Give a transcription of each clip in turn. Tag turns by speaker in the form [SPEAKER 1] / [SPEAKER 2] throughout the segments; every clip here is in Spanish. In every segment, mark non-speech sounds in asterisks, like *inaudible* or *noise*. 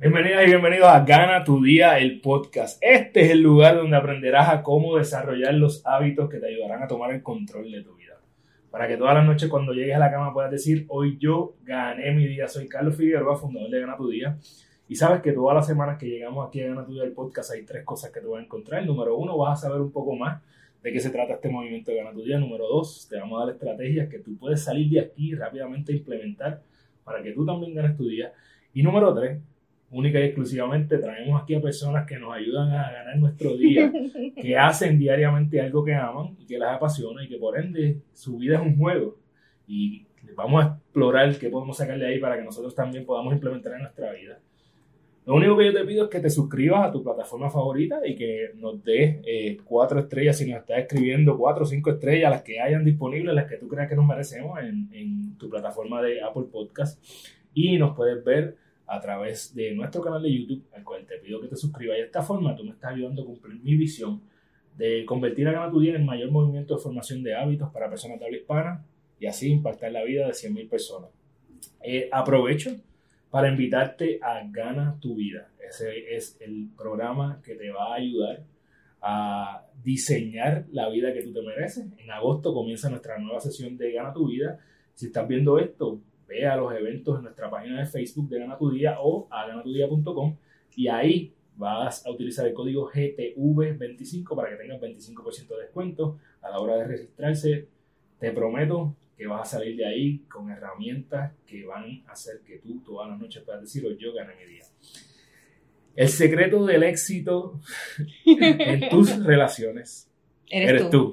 [SPEAKER 1] Bienvenidas y bienvenidos a Gana tu Día, el podcast. Este es el lugar donde aprenderás a cómo desarrollar los hábitos que te ayudarán a tomar el control de tu vida. Para que todas las noches cuando llegues a la cama puedas decir, hoy yo gané mi día. Soy Carlos Figueroa, fundador de Gana tu Día. Y sabes que todas las semanas que llegamos aquí a Gana tu Día, el podcast, hay tres cosas que te vas a encontrar. Número uno, vas a saber un poco más de qué se trata este movimiento de Gana tu Día. Número dos, te vamos a dar estrategias que tú puedes salir de aquí rápidamente a implementar para que tú también ganes tu día. Y número tres, única y exclusivamente traemos aquí a personas que nos ayudan a ganar nuestro día, *laughs* que hacen diariamente algo que aman y que las apasiona y que por ende su vida es un juego. Y vamos a explorar qué podemos sacarle ahí para que nosotros también podamos implementar en nuestra vida. Lo único que yo te pido es que te suscribas a tu plataforma favorita y que nos des eh, cuatro estrellas si nos estás escribiendo, cuatro o cinco estrellas, las que hayan disponibles, las que tú creas que nos merecemos en, en tu plataforma de Apple Podcast. Y nos puedes ver a través de nuestro canal de YouTube, al cual te pido que te suscribas. Y de esta forma tú me estás ayudando a cumplir mi visión de convertir a Gana Tu Día en el mayor movimiento de formación de hábitos para personas de habla hispana y así impactar la vida de 100.000 personas. Eh, aprovecho para invitarte a Gana Tu Vida. Ese es el programa que te va a ayudar a diseñar la vida que tú te mereces. En agosto comienza nuestra nueva sesión de Gana Tu Vida. Si estás viendo esto, ve a los eventos en nuestra página de Facebook de Gana Tu Día o a ganatudía.com y ahí vas a utilizar el código GTV25 para que tengas 25% de descuento a la hora de registrarse. Te prometo que vas a salir de ahí con herramientas que van a hacer que tú todas las noches puedas decir, yo gané mi día. El secreto del éxito *laughs* en tus relaciones eres, tú.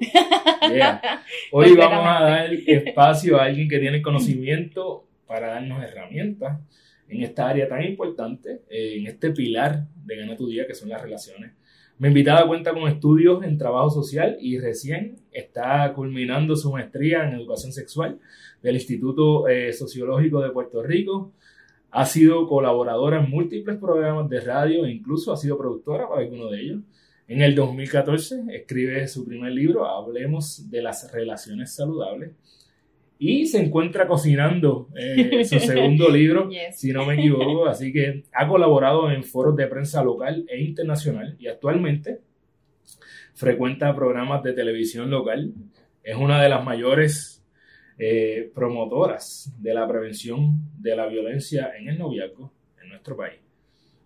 [SPEAKER 1] Hoy *laughs* vamos a dar espacio a alguien que tiene conocimiento para darnos herramientas en esta área tan importante, eh, en este pilar de Gana tu Día, que son las relaciones. Mi invitada cuenta con estudios en trabajo social y recién está culminando su maestría en educación sexual del Instituto eh, Sociológico de Puerto Rico. Ha sido colaboradora en múltiples programas de radio e incluso ha sido productora para alguno de ellos. En el 2014 escribe su primer libro, Hablemos de las relaciones saludables y se encuentra cocinando eh, su segundo *laughs* libro, si no me equivoco. *laughs* Así que ha colaborado en foros de prensa local e internacional y actualmente frecuenta programas de televisión local. Es una de las mayores eh, promotoras de la prevención de la violencia en el noviazgo en nuestro país.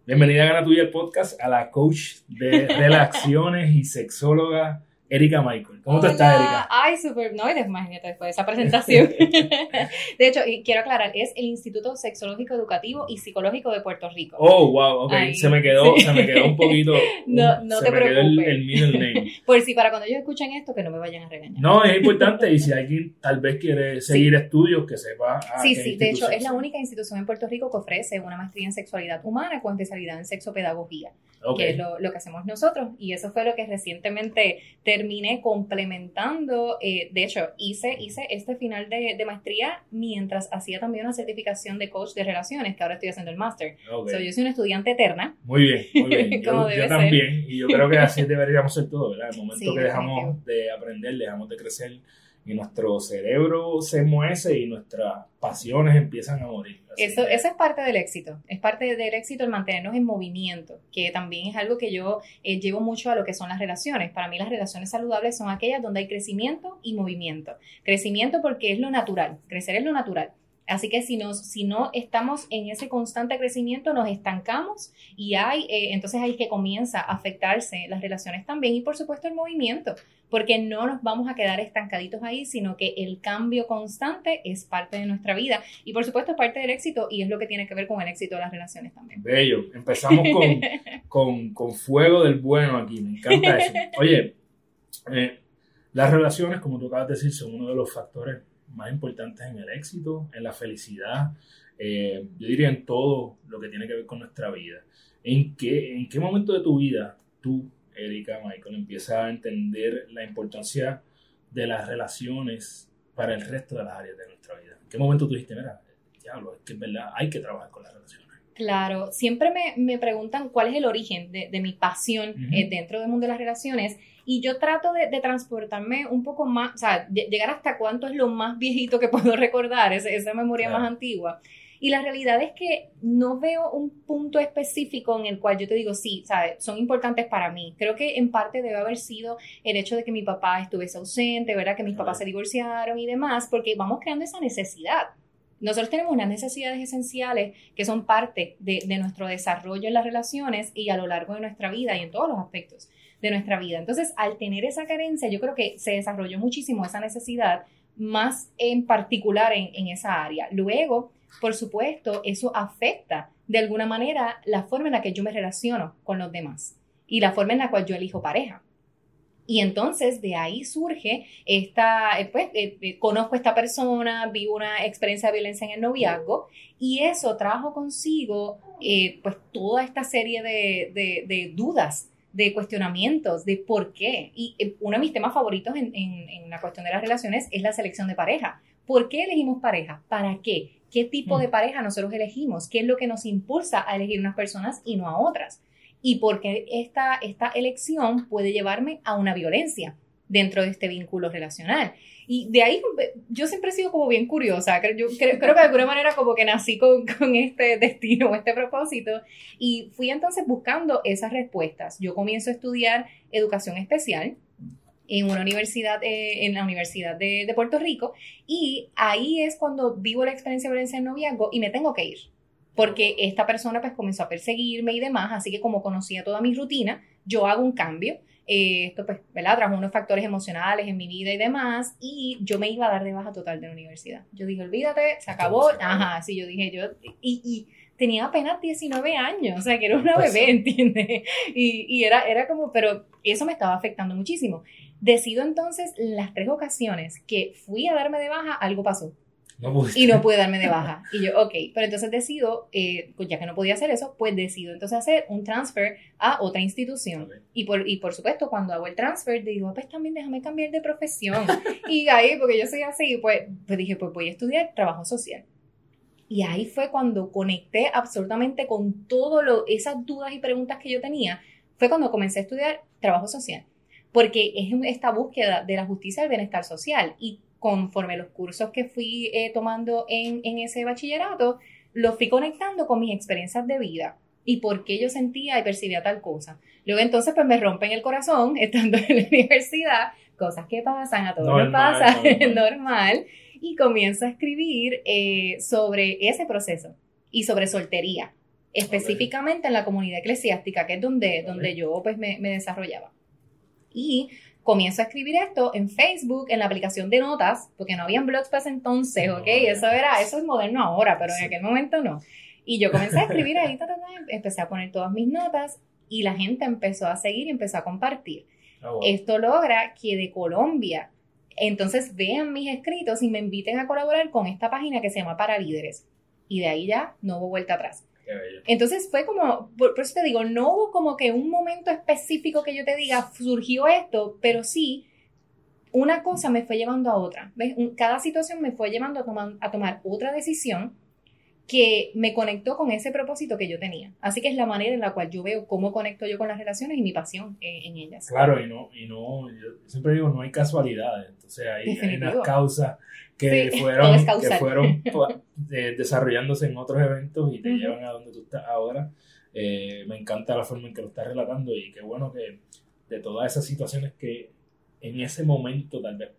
[SPEAKER 1] Bienvenida a Gana Tuya el podcast a la coach de *laughs* relaciones y sexóloga Erika Michael. ¿Cómo te estás, Erika?
[SPEAKER 2] Ay, súper. No, imagínate después de esa presentación. *laughs* de hecho, y quiero aclarar, es el Instituto Sexológico Educativo y Psicológico de Puerto Rico.
[SPEAKER 1] Oh, wow, ok. se, me quedó, se me quedó un poquito. *laughs*
[SPEAKER 2] no, no
[SPEAKER 1] se
[SPEAKER 2] te
[SPEAKER 1] me
[SPEAKER 2] preocupes.
[SPEAKER 1] Quedó el, el middle name. *laughs*
[SPEAKER 2] Por si para cuando ellos escuchen esto, que no me vayan a regañar.
[SPEAKER 1] No, es importante. Y si alguien tal vez quiere seguir estudios, que sepa. a
[SPEAKER 2] Sí, sí. De hecho, es la única institución en Puerto Rico que ofrece una maestría en sexualidad humana con especialidad en sexopedagogía. Que es lo, lo que hacemos nosotros. Y eso fue lo que recientemente terminé complementando. eh, de hecho, hice, hice este final de, de maestría mientras hacía también una certificación de coach de relaciones, que ahora estoy haciendo el máster.
[SPEAKER 1] Ok.
[SPEAKER 2] So, yo soy una estudiante eterna.
[SPEAKER 1] Muy bien, muy bien. *laughs* Yo,
[SPEAKER 2] debe
[SPEAKER 1] yo
[SPEAKER 2] ser.
[SPEAKER 1] también. Y yo creo que así *laughs* deberíamos ser todos, ¿verdad? El momento
[SPEAKER 2] Sí,
[SPEAKER 1] que dejamos de aprender, dejamos de crecer y nuestro cerebro se muece y nuestras pasiones empiezan a morir.
[SPEAKER 2] Eso, eso es parte del éxito. Es parte del éxito el mantenernos en movimiento, que también es algo que yo eh, llevo mucho a lo que son las relaciones. Para mí las relaciones saludables son aquellas donde hay crecimiento y movimiento. Crecimiento porque es lo natural, crecer es lo natural. Así que si, nos, si no estamos en ese constante crecimiento, nos estancamos y hay, eh, entonces ahí es que comienza a afectarse las relaciones también y por supuesto el movimiento, porque no nos vamos a quedar estancaditos ahí, sino que el cambio constante es parte de nuestra vida y por supuesto es parte del éxito y es lo que tiene que ver con el éxito de las relaciones también.
[SPEAKER 1] Bello. Empezamos con, *laughs* con, con fuego del bueno aquí. Me encanta eso. Oye, eh, las relaciones, como tú acabas de decir, son uno de los factores más importantes en el éxito, en la felicidad, eh, yo diría en todo lo que tiene que ver con nuestra vida. ¿En qué, en qué momento de tu vida tú Erika, Michael, empieza a entender la importancia de las relaciones para el resto de las áreas de nuestra vida? ¿En qué momento tú dijiste, mira, diablo, es que es verdad, hay que trabajar con las relaciones?
[SPEAKER 2] Claro, siempre me, me preguntan cuál es el origen de, de mi pasión eh, dentro del mundo de las relaciones y yo trato de, de, transportarme un poco más, o sea, llegar hasta cuánto es lo más viejito que *laughs* puedo recordar, esa, esa memoria más antigua. Y la realidad es que no veo un punto específico en el cual yo te digo, sí, ¿sabes? son importantes para mí. Creo que en parte debe haber sido el hecho de que mi papá estuviese ausente, ¿verdad? Que mis papás se divorciaron y demás, porque vamos creando esa necesidad. Nosotros tenemos unas necesidades esenciales que son parte de, de, nuestro desarrollo en las relaciones y a lo largo de nuestra vida y en todos los aspectos de nuestra vida. Entonces, al tener esa carencia, yo creo que se desarrolló muchísimo esa necesidad, más en particular en, esa área. Luego, por supuesto, eso afecta de alguna manera la forma en la que yo me relaciono con los demás y la forma en la cual yo elijo pareja. Y entonces de ahí surge esta, eh, pues, eh, eh, conozco a esta persona, vivo una experiencia de violencia en el noviazgo y eso trajo consigo pues toda esta serie de, de, dudas, de cuestionamientos, de por qué. Y uno de mis temas favoritos en, en, en la cuestión de las relaciones es la selección de pareja. ¿Por qué elegimos pareja? ¿Para qué? qué tipo de mm. pareja nosotros elegimos, qué es lo que nos impulsa a elegir unas personas y no a otras. Y porque esta, esta elección puede llevarme a una violencia dentro de este vínculo relacional. Y de ahí yo siempre he sido como bien curiosa, yo creo, que de alguna manera como que nací con, con este destino, *laughs* este propósito, y fui entonces buscando esas respuestas. Yo comienzo a estudiar educación especial, en una universidad, eh, en la Universidad de, de, Puerto Rico, y ahí es cuando vivo la experiencia de violencia en noviazgo y me tengo que ir, porque esta persona pues comenzó a perseguirme y demás, así que como conocía toda mi rutina, yo hago un cambio, eh, esto pues, ¿verdad? Trajo unos factores emocionales en mi vida y demás, y yo me iba a dar de baja total de la universidad. Yo dije, olvídate, se acabó, ajá, sí, yo dije, yo, y, y tenía apenas 19 años, o sea, que era una pues bebé, *laughs* ¿entiendes? Y, y, era, era como, pero eso me estaba afectando muchísimo. Decido entonces las tres ocasiones que fui a darme de baja, algo pasó. Y no pude darme de baja. Y yo, ok, pero entonces decido, eh, pues ya que no podía hacer eso, pues decido entonces hacer un transfer a otra institución. Y, por, y por supuesto, cuando hago el transfer, digo, pues también déjame cambiar de profesión. *laughs* y ahí, porque yo soy así, pues, pues dije, pues voy a estudiar trabajo social. Y ahí fue cuando conecté absolutamente con todas esas dudas y preguntas que yo tenía. Fue cuando comencé a estudiar trabajo social porque es esta búsqueda de la justicia y el bienestar social. Y conforme los cursos que fui eh, tomando en, en, ese bachillerato, los fui conectando con mis experiencias de vida y por qué yo sentía y percibía tal cosa. Luego entonces pues me rompen el corazón *laughs* estando en la universidad, cosas que pasan, a todos nos pasa, *laughs* normal. normal. y comienzo a escribir eh, sobre ese proceso y sobre soltería, específicamente en la comunidad eclesiástica, que es donde, donde yo pues me, me desarrollaba. Y comienzo a escribir esto en Facebook, en la aplicación de notas, porque no habían blogs para ese entonces, ¿ok? Eso era, eso es moderno ahora, pero en aquel momento no. Y yo comencé a escribir ahí, empecé a poner todas mis notas y la gente empezó a seguir y empezó a compartir. Ah, esto logra que de Colombia, entonces vean mis escritos y me inviten a colaborar con esta página que se llama Para Líderes. Y de ahí ya no hubo vuelta atrás. Entonces fue como, por, eso te digo, no hubo como que un momento específico que yo te diga, surgió esto, pero sí, una cosa me fue llevando a otra. ¿ves? Cada situación me fue llevando a a tomar otra decisión que me conectó con ese propósito que yo tenía. Así que es la manera en la cual yo veo cómo conecto yo con las relaciones y mi pasión en, ellas.
[SPEAKER 1] Claro, y no, y no, yo siempre digo, no hay casualidades. Entonces hay, hay unas causas que *laughs* fueron, que fueron *laughs* desarrollándose en otros eventos y te llevan a donde tú estás ahora. Eh, me encanta la forma en que lo estás relatando y qué bueno que de todas esas situaciones que en ese momento tal vez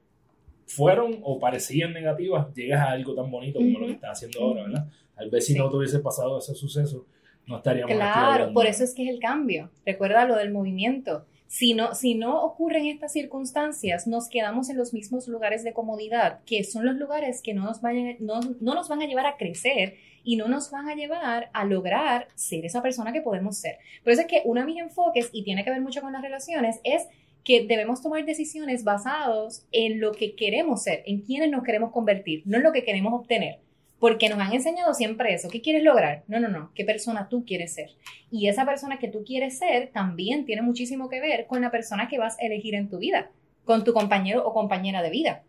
[SPEAKER 1] fueron o parecían negativas, llegas a algo tan bonito como lo que estás haciendo ahora, ¿verdad? Tal vez si no te hubiese pasado ese suceso, no estaríamos
[SPEAKER 2] Claro, por eso es que es el cambio. Recuerda lo del movimiento. Si no, si no ocurren estas circunstancias, nos quedamos en los mismos lugares de comodidad, que son los lugares que no nos, vayan, no, no nos van a llevar a crecer y no nos van a llevar a lograr ser esa persona que podemos ser. Por eso es que uno de mis enfoques, y tiene que ver mucho con las relaciones, es que debemos tomar decisiones basados en lo que queremos ser, en quiénes nos queremos convertir, no en lo que queremos obtener. Porque nos han enseñado siempre eso. ¿Qué quieres lograr? No, no, no. ¿Qué persona tú quieres ser? Y esa persona que tú quieres ser también tiene muchísimo que ver con la persona que vas a elegir en tu vida, con tu compañero o compañera de vida,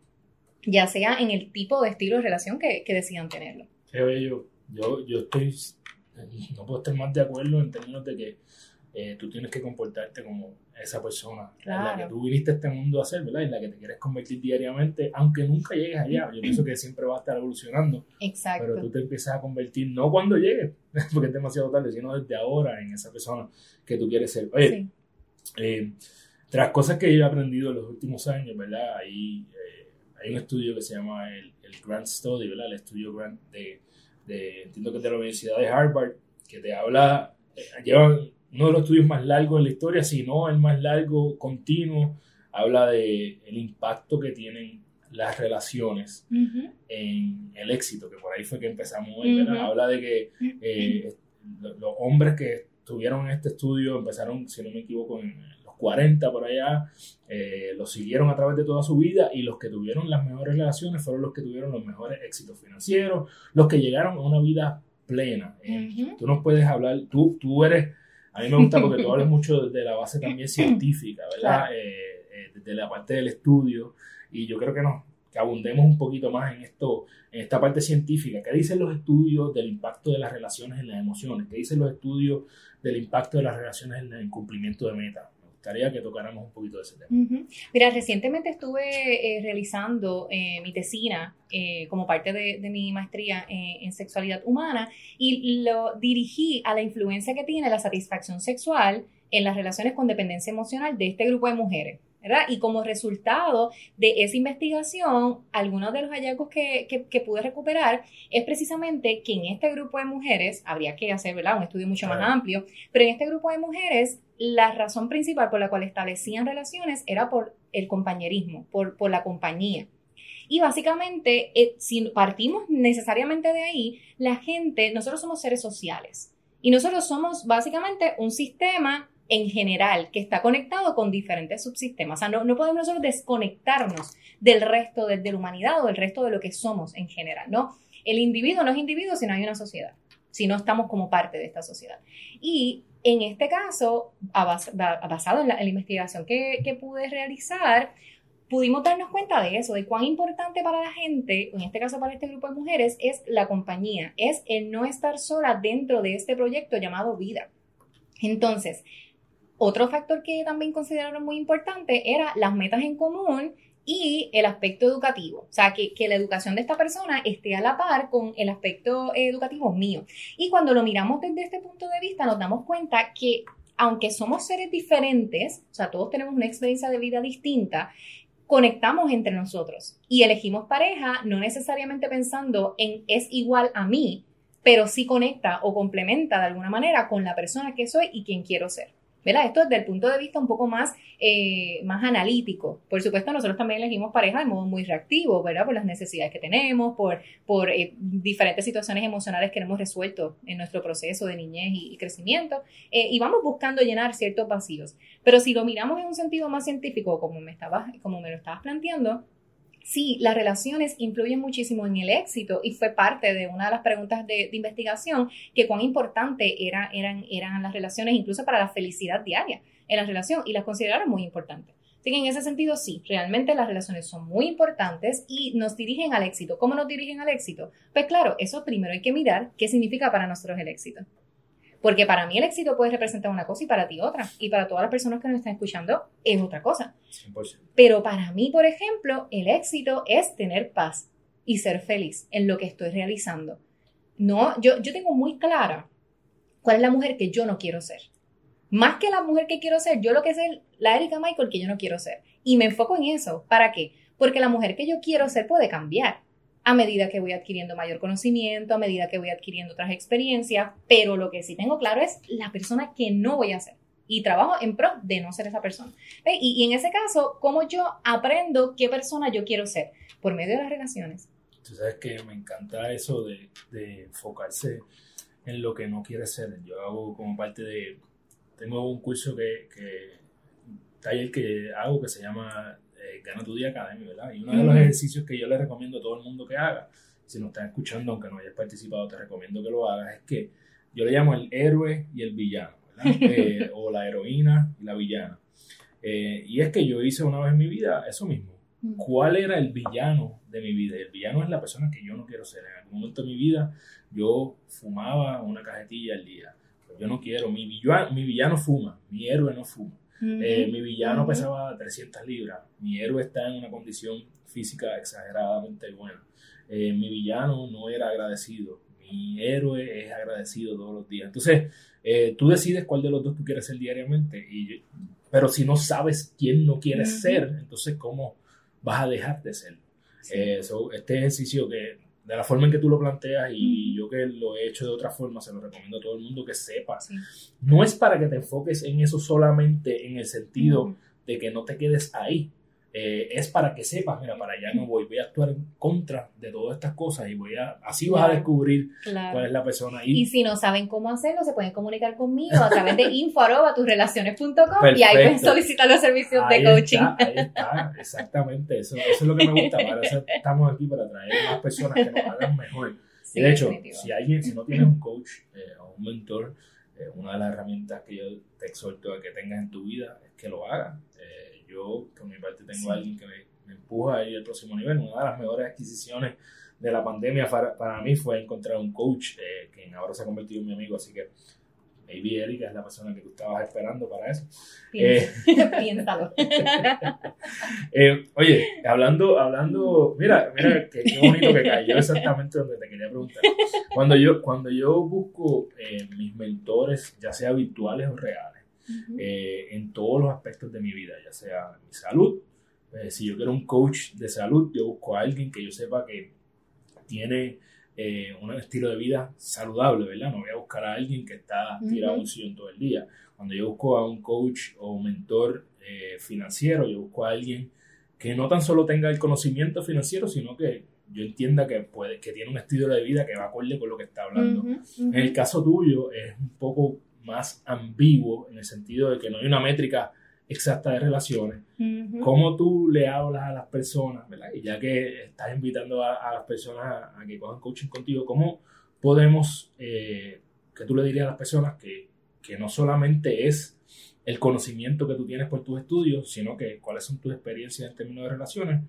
[SPEAKER 2] ya sea en el tipo de estilo de relación que, que decidan tenerlo.
[SPEAKER 1] Qué bello. Yo, yo estoy, no puedo estar más de acuerdo en términos de que eh, tú tienes que comportarte como esa persona en la que tú viniste a este mundo a ser, ¿verdad? En la que te quieres convertir diariamente, aunque nunca llegues allá. Yo pienso que siempre va a estar evolucionando.
[SPEAKER 2] Exacto.
[SPEAKER 1] Pero tú te empiezas a convertir, no cuando llegues, *laughs* porque es demasiado tarde, sino desde ahora en esa persona que tú quieres ser. Oye, eh, tras cosas que yo he aprendido en los últimos años, ¿verdad? Hay, eh, hay un estudio que se llama el, el Grant Study, ¿verdad? El estudio Grant de, de, entiendo que es de la Universidad de Harvard, que te habla, eh, llevan uno de los estudios más largos de la historia, si no el más largo, continuo, habla de el impacto que tienen las relaciones en el éxito, que por ahí fue que empezamos hoy, Habla de que eh, los hombres que estuvieron en este estudio empezaron, si no me equivoco, en los 40 por allá, eh, los siguieron a través de toda su vida y los que tuvieron las mejores relaciones fueron los que tuvieron los mejores éxitos financieros, los que llegaron a una vida plena. Eh, tú nos puedes hablar, tú, tú eres a mí me gusta porque tú *laughs* hablas mucho de la base también científica, ¿verdad? Eh, eh, de la parte del estudio. Y yo creo que nos que abundemos un poquito más en esto, en esta parte científica. ¿Qué dicen los estudios del impacto de las relaciones en las emociones? ¿Qué dicen los estudios del impacto de las relaciones en el cumplimiento de metas? Gustaría que tocáramos un poquito de ese tema.
[SPEAKER 2] Mira, recientemente estuve eh, realizando eh, mi tesina eh, como parte de, mi maestría en sexualidad humana y lo dirigí a la influencia que tiene la satisfacción sexual en las relaciones con dependencia emocional de este grupo de mujeres. ¿verdad? Y como resultado de esa investigación, algunos de los hallazgos que, que, pude recuperar es precisamente que en este grupo de mujeres, habría que hacer ¿verdad? un estudio mucho más amplio, pero en este grupo de mujeres, la razón principal por la cual establecían relaciones era por el compañerismo, por, por la compañía. Y básicamente, eh, si partimos necesariamente de ahí, la gente, nosotros somos seres sociales. Y nosotros somos básicamente un sistema en general que está conectado con diferentes subsistemas. O sea, no, no podemos nosotros desconectarnos del resto de, la humanidad o del resto de lo que somos en general, ¿no? El individuo no es individuo si no hay una sociedad, si no estamos como parte de esta sociedad. Y en este caso, basado en la, investigación que, que pude realizar, pudimos darnos cuenta de eso, de cuán importante para la gente, en este caso para este grupo de mujeres, es la compañía, es el no estar sola dentro de este proyecto llamado vida. Entonces, otro factor que también consideraron muy importante era las metas en común y el aspecto educativo. O sea, que, la educación de esta persona esté a la par con el aspecto educativo mío. Y cuando lo miramos desde este punto de vista, nos damos cuenta que aunque somos seres diferentes, o sea, todos tenemos una experiencia de vida distinta, conectamos entre nosotros y elegimos pareja no necesariamente pensando en es igual a mí, pero sí conecta o complementa de alguna manera con la persona que soy y quien quiero ser. ¿Verdad? Esto desde el punto de vista un poco más, eh, más analítico. Por supuesto, nosotros también elegimos pareja de modo muy reactivo, ¿verdad? Por las necesidades que tenemos, por, por eh, diferentes situaciones emocionales que hemos resuelto en nuestro proceso de niñez y, crecimiento, eh, y vamos buscando llenar ciertos vacíos. Pero si lo miramos en un sentido más científico, como me, estabas, como me lo estabas planteando, sí, las relaciones influyen muchísimo en el éxito y fue parte de una de las preguntas de, investigación que cuán importante era, eran, eran las relaciones incluso para la felicidad diaria en la relación y las consideraron muy importantes. Así que en ese sentido sí, realmente las relaciones son muy importantes y nos dirigen al éxito. ¿Cómo nos dirigen al éxito? Pues claro, eso primero hay que mirar qué significa para nosotros el éxito. Porque para mí el éxito puede representar una cosa y para ti otra. Y para todas las personas que nos están escuchando es otra cosa. 100%. Pero para mí, por ejemplo, el éxito es tener paz y ser feliz en lo que estoy realizando. No, yo, yo tengo muy clara cuál es la mujer que yo no quiero ser. Más que la mujer que quiero ser, yo lo que es la Erika Michael que yo no quiero ser. Y me enfoco en eso. ¿Para qué? Porque la mujer que yo quiero ser puede cambiar a medida que voy adquiriendo mayor conocimiento, a medida que voy adquiriendo otras experiencias, pero lo que sí tengo claro es la persona que no voy a ser. Y trabajo en pro de no ser esa persona. Y, en ese caso, ¿cómo yo aprendo qué persona yo quiero ser? Por medio de las relaciones.
[SPEAKER 1] Tú sabes que me encanta eso de, enfocarse en lo que no quiere ser. Yo hago como parte de... Tengo un curso que, que taller que hago que se llama Gana tu Día Academy, ¿verdad? Y uno de los ejercicios que yo le recomiendo a todo el mundo que haga si nos estás escuchando, aunque no hayas participado, te recomiendo que lo hagas, es que yo le llamo el héroe y el villano, *laughs* eh, o la heroína y la villana. Eh, y es que yo hice una vez en mi vida eso mismo. Mm. ¿Cuál era el villano de mi vida? el villano es la persona que yo no quiero ser. En algún momento de mi vida yo fumaba una cajetilla al día. yo no quiero. Mi villano, mi villano fuma, mi héroe no fuma. Eh, mi villano pesaba 300 libras. Mi héroe está en una condición física exageradamente buena. Eh, mi villano no era agradecido. Mi héroe es agradecido todos los días. Entonces, eh, tú decides cuál de los dos tú quieres ser diariamente. Y pero si no sabes quién no quieres ser, entonces, ¿cómo vas a dejar de serlo? este ejercicio que de la forma en que tú lo planteas y yo que lo he hecho de otra forma, se lo recomiendo a todo el mundo que sepa. No es para que te enfoques en eso solamente en el sentido de que no te quedes ahí, eh, es para que sepas, mira, para allá no voy, voy a actuar en contra de todas estas cosas y voy a, así vas a descubrir cuál es la persona.
[SPEAKER 2] Y, y si no saben cómo hacerlo, se pueden comunicar conmigo a través de *laughs* info y ahí pueden solicitar los servicios de coaching.
[SPEAKER 1] ahí está, exactamente, eso, eso, es lo que me gusta, para eso *laughs* estamos aquí para traer más personas que nos hagan mejor. y de hecho, si alguien, si no tienes un coach eh, o un mentor, eh, una de las herramientas que yo te exhorto a que tengas en tu vida es que lo hagas yo, por mi parte, tengo a alguien que me, empuja a ir al próximo nivel. Una de las mejores adquisiciones de la pandemia para, mí fue encontrar un coach eh, que ahora se ha convertido en mi amigo, así que maybe Erika es la persona que tú estabas esperando para eso.
[SPEAKER 2] Piénsalo.
[SPEAKER 1] Eh, *laughs* *laughs* eh, oye, hablando, hablando, mira, mira qué, bonito que cayó exactamente donde te quería preguntar. Cuando yo, cuando yo busco mis mentores, ya sea virtuales o reales, eh, en todos los aspectos de mi vida, ya sea mi salud. Eh, si yo quiero un coach de salud, yo busco a alguien que yo sepa que tiene eh, un estilo de vida saludable, ¿verdad? No voy a buscar a alguien que está tirado un sillón todo el día. Cuando yo busco a un coach o un mentor financiero, yo busco a alguien que no tan solo tenga el conocimiento financiero, sino que yo entienda que, puede, que tiene un estilo de vida que va acorde con lo que está hablando. En el caso tuyo es un poco más ambiguo en el sentido de que no hay una métrica exacta de relaciones. ¿Cómo tú le hablas a las personas, ¿verdad? Y ya que estás invitando a, las personas a, que cojan coaching contigo, ¿cómo podemos, eh, que tú le dirías a las personas que, que no solamente es el conocimiento que tú tienes por tus estudios, sino que cuáles son tus experiencias en términos de relaciones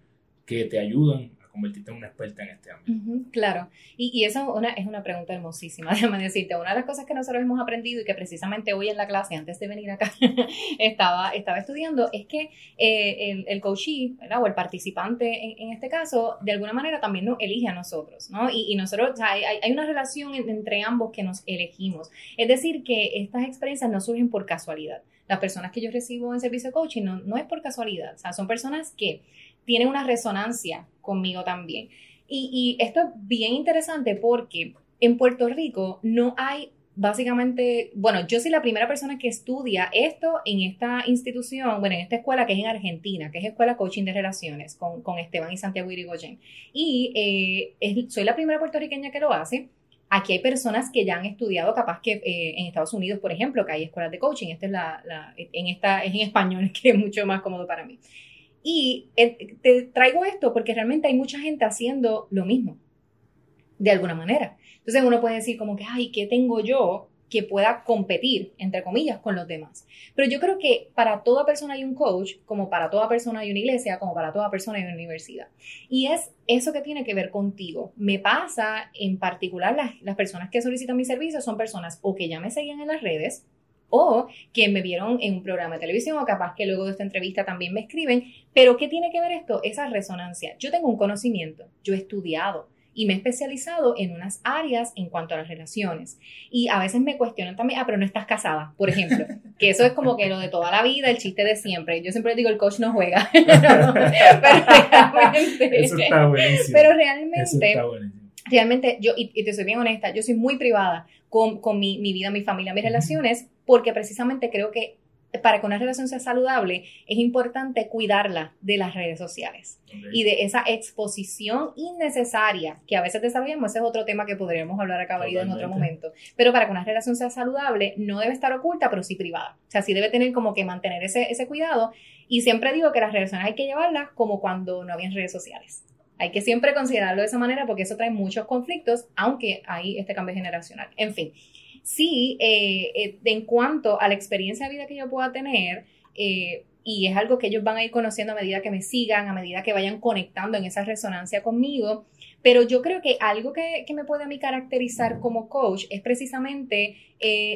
[SPEAKER 1] que te ayudan convertirte en una experta en este ámbito.
[SPEAKER 2] claro, y, y eso es una pregunta hermosísima, *laughs* déjame decirte. Una de las cosas que nosotros hemos aprendido y que precisamente hoy en la clase, antes de venir acá, *laughs* estaba, estaba estudiando, es que eh, el, el o el participante en, este caso, de alguna manera también nos elige a nosotros, ¿no? Y, nosotros, hay, una relación entre ambos que nos elegimos. Es decir, que estas experiencias no surgen por casualidad. Las personas que yo recibo en servicio de coaching no, es por casualidad, son personas que tienen una resonancia conmigo también. Y, esto es bien interesante porque en Puerto Rico no hay básicamente, bueno, yo soy la primera persona que estudia esto en esta institución, bueno, en esta escuela que es en Argentina, que es Escuela Coaching de Relaciones con, Esteban y Santiago Irigoyen. Y eh, soy la primera puertorriqueña que lo hace. Aquí hay personas que ya han estudiado, capaz que eh, en Estados Unidos, por ejemplo, que hay escuelas de coaching. Esta es la, en esta es en español, *laughs* que es mucho más cómodo para mí. Y eh, te traigo esto porque realmente hay mucha gente haciendo lo mismo, de alguna manera. Entonces uno puede decir como que, ay, ¿qué tengo yo que pueda competir, entre comillas, con los demás? Pero yo creo que para toda persona hay un coach, como para toda persona hay una iglesia, como para toda persona hay una universidad. Y es eso que tiene que ver contigo. Me pasa en particular las, las personas que solicitan mi servicio son personas o que ya me seguían en las redes, o que me vieron en un programa de televisión o capaz que luego de esta entrevista también me escriben. Pero ¿qué tiene que ver esto? Esa resonancia. Yo tengo un conocimiento, yo he estudiado y me he especializado en unas áreas en cuanto a las relaciones. Y a veces me cuestionan también, ah, pero no estás casada, por ejemplo, que eso es como que lo de toda la vida, el chiste de siempre. Yo siempre digo, el coach no juega. *laughs* pero realmente, *laughs* eso está buenísimo. Pero realmente, realmente, yo, y, te soy bien honesta, yo soy muy privada con, con mi, mi, vida, mi familia, mis relaciones, porque precisamente creo que para que una relación sea saludable es importante cuidarla de las redes sociales y de esa exposición innecesaria que a veces desarrollamos. Ese es otro tema que podríamos hablar acá en otro momento. Pero para que una relación sea saludable no debe estar oculta, pero sí privada. O sea, sí debe tener como que mantener ese, ese cuidado. Y siempre digo que las relaciones hay que llevarlas como cuando no había redes sociales. Hay que siempre considerarlo de esa manera porque eso trae muchos conflictos, aunque hay este cambio generacional. En fin, sí, eh, eh, en cuanto a la experiencia de vida que yo pueda tener, eh, y es algo que ellos van a ir conociendo a medida que me sigan, a medida que vayan conectando en esa resonancia conmigo. Pero yo creo que algo que, me puede a mí caracterizar como coach es precisamente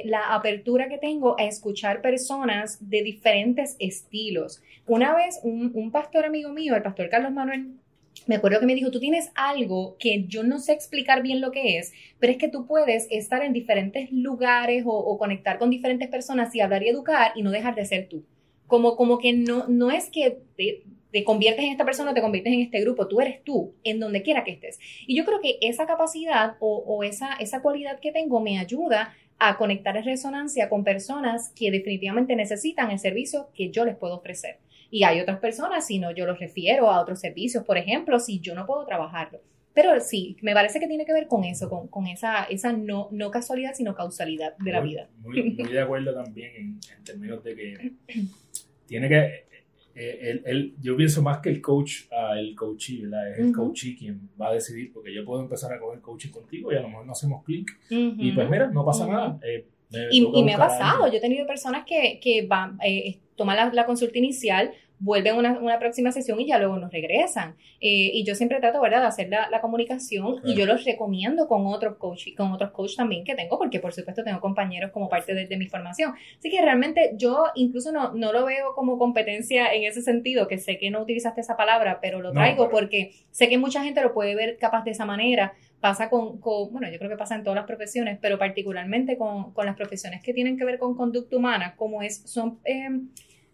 [SPEAKER 2] la apertura que tengo a escuchar personas de diferentes estilos. Una vez un, un pastor amigo mío, el pastor Carlos Manuel me acuerdo que me dijo, tú tienes algo que yo no sé explicar bien lo que es, pero es que tú puedes estar en diferentes lugares o, conectar con diferentes personas y hablar y educar y no dejar de ser tú. Como, como que no, no es que te, te conviertes en esta persona o te conviertes en este grupo, tú eres tú, en donde quiera que estés. Y yo creo que esa capacidad o, o esa, esa cualidad que tengo me ayuda a conectar en resonancia con personas que definitivamente necesitan el servicio que yo les puedo ofrecer. Y hay otras personas, si no, yo los refiero a otros servicios, por ejemplo, si yo no puedo trabajarlo. Pero sí, me parece que tiene que ver con eso, con, con esa, esa no, no casualidad, sino causalidad de la vida.
[SPEAKER 1] Muy, muy, de acuerdo también en, términos de que *clears throat* tiene que, eh, el, yo pienso más que el coach, uh, el coachee, ¿verdad? Es el coachee quien va a decidir, porque yo puedo empezar a coger coaching contigo y a lo mejor no hacemos clic. Y pues mira, no pasa nada. Eh,
[SPEAKER 2] y, y, me ha pasado, yo he tenido personas que, que van, eh, toman la, la, consulta inicial, vuelven a una, una, próxima sesión y ya luego nos regresan. Eh, y yo siempre trato, ¿verdad?, de hacer la, la comunicación y yo los recomiendo con otros coaches, con otros coaches también que tengo, porque por supuesto tengo compañeros como parte de, de, mi formación. Así que realmente yo incluso no, no lo veo como competencia en ese sentido, que sé que no utilizaste esa palabra, pero lo traigo porque sé que mucha gente lo puede ver capaz de esa manera. Pasa con, con, bueno, yo creo que pasa en todas las profesiones, pero particularmente con, con las profesiones que tienen que ver con conducta humana, como es, son... Eh,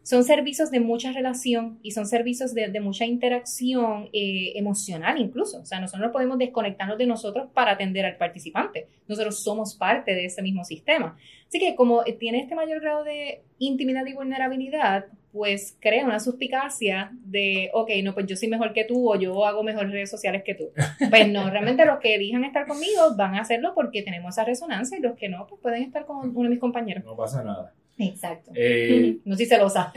[SPEAKER 2] son servicios de mucha relación y son servicios de, mucha interacción eh, emocional incluso. O sea, nosotros no podemos desconectarnos de nosotros para atender al participante. Nosotros somos parte de ese mismo sistema. Así que como tiene este mayor grado de intimidad y vulnerabilidad, pues crea una suspicacia de, ok, no, pues yo soy mejor que tú o yo hago mejores redes sociales que tú. Pues no, realmente los que elijan estar conmigo van a hacerlo porque tenemos esa resonancia y los que no, pues pueden estar con uno de mis compañeros.
[SPEAKER 1] No pasa nada.
[SPEAKER 2] Exacto. Eh, *laughs* no soy celosa.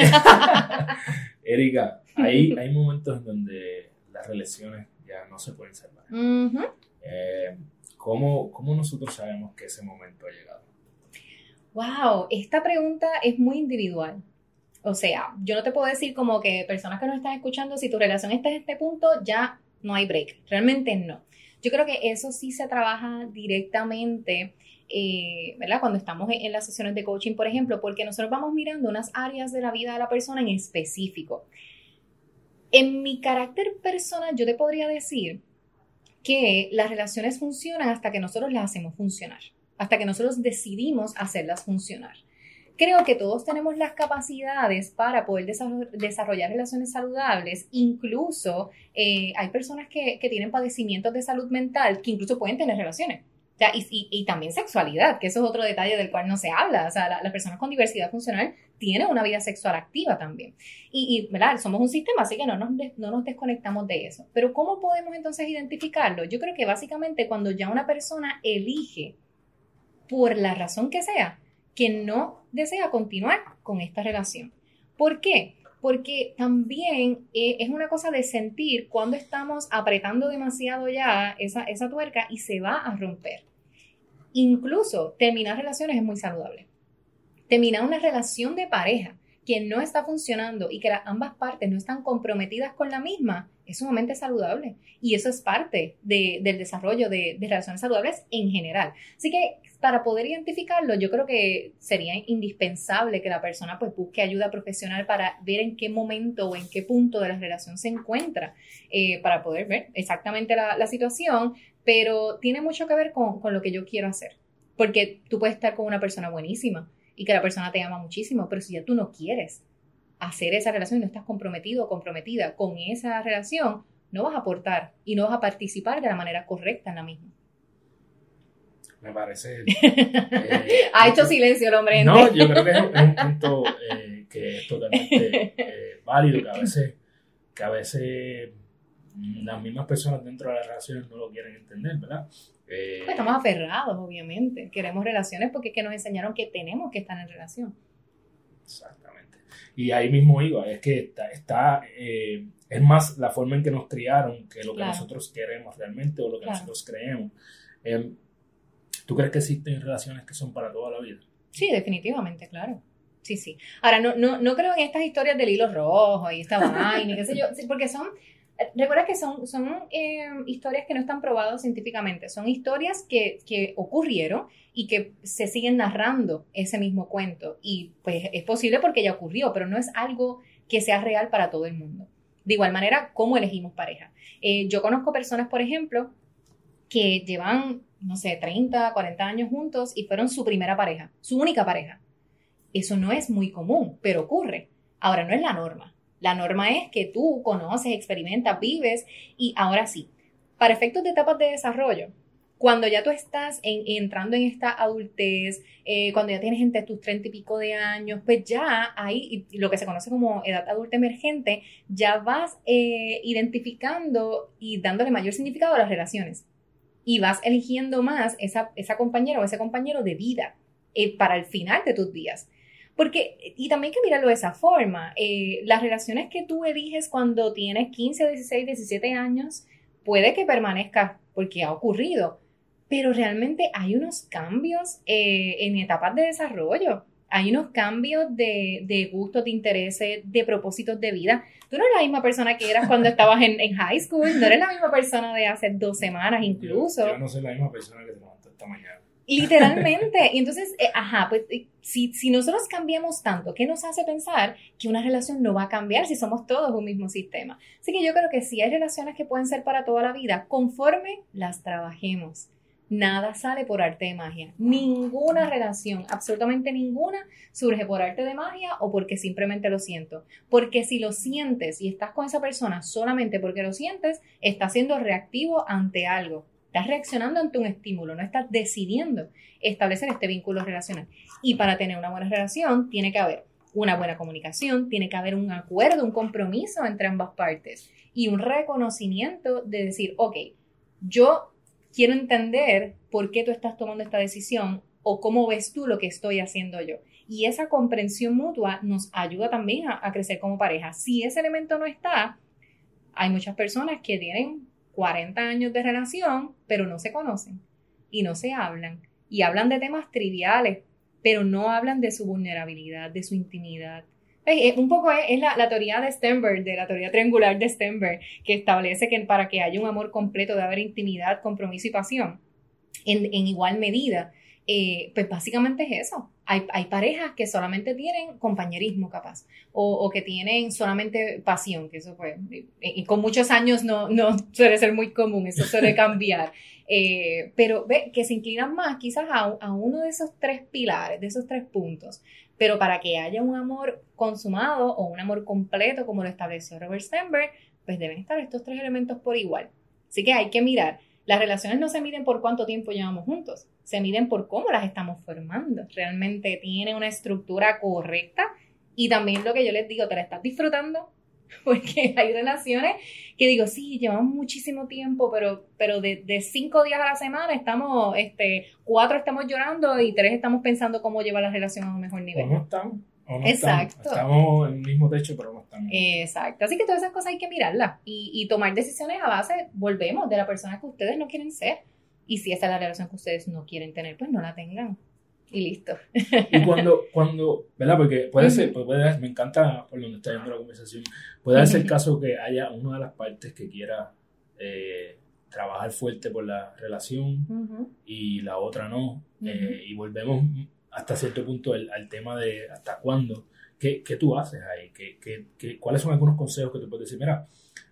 [SPEAKER 2] *laughs*
[SPEAKER 1] Erika, hay, hay momentos en donde las relaciones ya no se pueden salvar. Eh, ¿cómo, ¿Cómo nosotros sabemos que ese momento ha llegado?
[SPEAKER 2] Wow, esta pregunta es muy individual. O sea, yo no te puedo decir como que personas que nos están escuchando, si tu relación está en este punto, ya no hay break. Realmente no. Yo creo que eso sí se trabaja directamente eh, ¿verdad? Cuando estamos en, las sesiones de coaching, por ejemplo, porque nosotros vamos mirando unas áreas de la vida de la persona en específico. En mi carácter personal, yo te podría decir que las relaciones funcionan hasta que nosotros las hacemos funcionar, hasta que nosotros decidimos hacerlas funcionar. Creo que todos tenemos las capacidades para poder desarrollar relaciones saludables. Incluso eh, hay personas que, que tienen padecimientos de salud mental que incluso pueden tener relaciones y, también sexualidad, que eso es otro detalle del cual no se habla. O sea, las personas con diversidad funcional tienen una vida sexual activa también. Y, ¿verdad? Somos un sistema, así que no nos, no nos desconectamos de eso. Pero ¿cómo podemos entonces identificarlo? Yo creo que básicamente cuando ya una persona elige, por la razón que sea, que no desea continuar con esta relación. ¿Por qué? porque también eh, es una cosa de sentir cuando estamos apretando demasiado ya esa, esa tuerca y se va a romper. Incluso terminar relaciones es muy saludable. Terminar una relación de pareja que no está funcionando y que ambas partes no están comprometidas con la misma, es sumamente saludable. Y eso es parte del desarrollo de, de, relaciones saludables en general. Así que para poder identificarlo, yo creo que sería indispensable que la persona pues busque ayuda profesional para ver en qué momento o en qué punto de la relación se encuentra, eh, para poder ver exactamente la, la, situación, pero tiene mucho que ver con, con lo que yo quiero hacer. Porque tú puedes estar con una persona buenísima y que la persona te ama muchísimo, pero si ya tú no quieres hacer esa relación y no estás comprometido o comprometida con esa relación, no vas a aportar y no vas a participar de la manera correcta en la misma
[SPEAKER 1] me parece... *laughs*
[SPEAKER 2] Eh, ha hecho silencio el hombre.
[SPEAKER 1] No, yo creo que es un punto eh, que es *laughs* totalmente eh, válido, que a veces, que a veces las mismas personas dentro de las relaciones no lo quieren entender, ¿verdad?
[SPEAKER 2] Pues estamos aferrados, obviamente. Queremos relaciones porque es que nos enseñaron que tenemos que estar en relación.
[SPEAKER 1] Exactamente. Y ahí mismo iba, es que está, está es más la forma en que nos criaron que lo que nosotros queremos realmente o lo que nosotros creemos. Em, ¿Tú crees que existen relaciones que son para toda la vida?
[SPEAKER 2] Sí, definitivamente, claro. Sí, sí. Ahora, no, no, no creo en estas historias del hilo rojo y esta vaina qué sé yo, porque son, recuerda que son, son eh, historias que no están probadas científicamente, son historias que, que, ocurrieron y que se siguen narrando ese mismo cuento. Y pues es posible porque ya ocurrió, pero no es algo que sea real para todo el mundo. De igual manera, ¿cómo elegimos pareja? Eh, yo conozco personas, por ejemplo, que llevan, no sé, 30, 40 años juntos y fueron su primera pareja, su única pareja. Eso no es muy común, pero ocurre. Ahora, no es la norma. La norma es que tú conoces, experimentas, vives y ahora sí, para efectos de etapas de desarrollo, cuando ya tú estás entrando en esta adultez, eh, cuando ya tienes entre tus treinta y pico de años, pues ya ahí, lo que se conoce como edad adulta emergente, ya vas eh, identificando y dándole mayor significado a las relaciones. Y vas eligiendo más esa, esa compañera o ese compañero de vida eh, para el final de tus días. Porque, y también hay que mirarlo de esa forma, eh, las relaciones que tú eliges cuando tienes 15, 16, 17 años, puede que permanezca porque ha ocurrido, pero realmente hay unos cambios eh, en etapas de desarrollo, hay unos cambios de, de gustos, de intereses, de propósitos de vida. Tú no eres la misma persona que eras cuando estabas en, en, high school, no eres la misma persona de hace dos semanas incluso.
[SPEAKER 1] Yo, no soy la misma persona que te levantó esta mañana.
[SPEAKER 2] Literalmente. Y entonces, eh, ajá, pues eh, si, si nosotros cambiamos tanto, ¿qué nos hace pensar que una relación no va a cambiar si somos todos un mismo sistema? Así que yo creo que sí hay relaciones que pueden ser para toda la vida conforme las trabajemos. Nada sale por arte de magia. Ninguna relación, absolutamente ninguna, surge por arte de magia o porque simplemente lo siento. Porque si lo sientes y estás con esa persona solamente porque lo sientes, estás siendo reactivo ante algo Estás reaccionando ante un estímulo, no estás decidiendo establecer este vínculo relacional. Y para tener una buena relación tiene que haber una buena comunicación, tiene que haber un acuerdo, un compromiso entre ambas partes y un reconocimiento de decir, ok, yo quiero entender por qué tú estás tomando esta decisión o cómo ves tú lo que estoy haciendo yo. Y esa comprensión mutua nos ayuda también a, crecer como pareja. Si ese elemento no está, hay muchas personas que tienen 40 años de relación, pero no se conocen y no se hablan. Y hablan de temas triviales, pero no hablan de su vulnerabilidad, de su intimidad. Un poco es, la, teoría de Stenberg, de la teoría triangular de Stenberg, que establece que para que haya un amor completo debe haber intimidad, compromiso y pasión en, en igual medida. Eh, pues básicamente es eso. Hay, parejas que solamente tienen compañerismo capaz o, que tienen solamente pasión, que eso pues, y, con muchos años no, no, suele ser muy común, eso suele *laughs* cambiar. Eh, pero ve que se inclinan más quizás a, a, uno de esos tres pilares, de esos tres puntos. Pero para que haya un amor consumado o un amor completo, como lo estableció Robert Stenberg, pues deben estar estos tres elementos por igual. Así que hay que mirar las relaciones no se miden por cuánto tiempo llevamos juntos, se miden por cómo las estamos formando. Realmente tiene una estructura correcta y también lo que yo les digo, te la estás disfrutando, *laughs* porque hay relaciones que digo, sí, llevamos muchísimo tiempo, pero, pero de, de, cinco días a la semana estamos, este, cuatro estamos llorando y tres estamos pensando cómo llevar la relación a un mejor nivel.
[SPEAKER 1] ¿Cómo estamos? Exacto. Estamos, en el mismo techo, pero no estamos.
[SPEAKER 2] Exacto. Así que todas esas cosas hay que mirarlas y, y, tomar decisiones a base, volvemos, de la persona que ustedes no quieren ser. Y si esa es la relación que ustedes no quieren tener, pues no la tengan. Y listo.
[SPEAKER 1] Y cuando, *laughs* cuando ¿verdad? Porque puede ser, pues puede, me encanta por donde está yendo la conversación, puede ser el caso que haya una de las partes que quiera eh, trabajar fuerte por la relación y la otra no. Eh, y volvemos hasta cierto punto el, al tema de hasta cuándo. ¿Qué, qué tú haces ahí? ¿Qué, qué, qué, cuáles son algunos consejos que te puedes decir? Mira,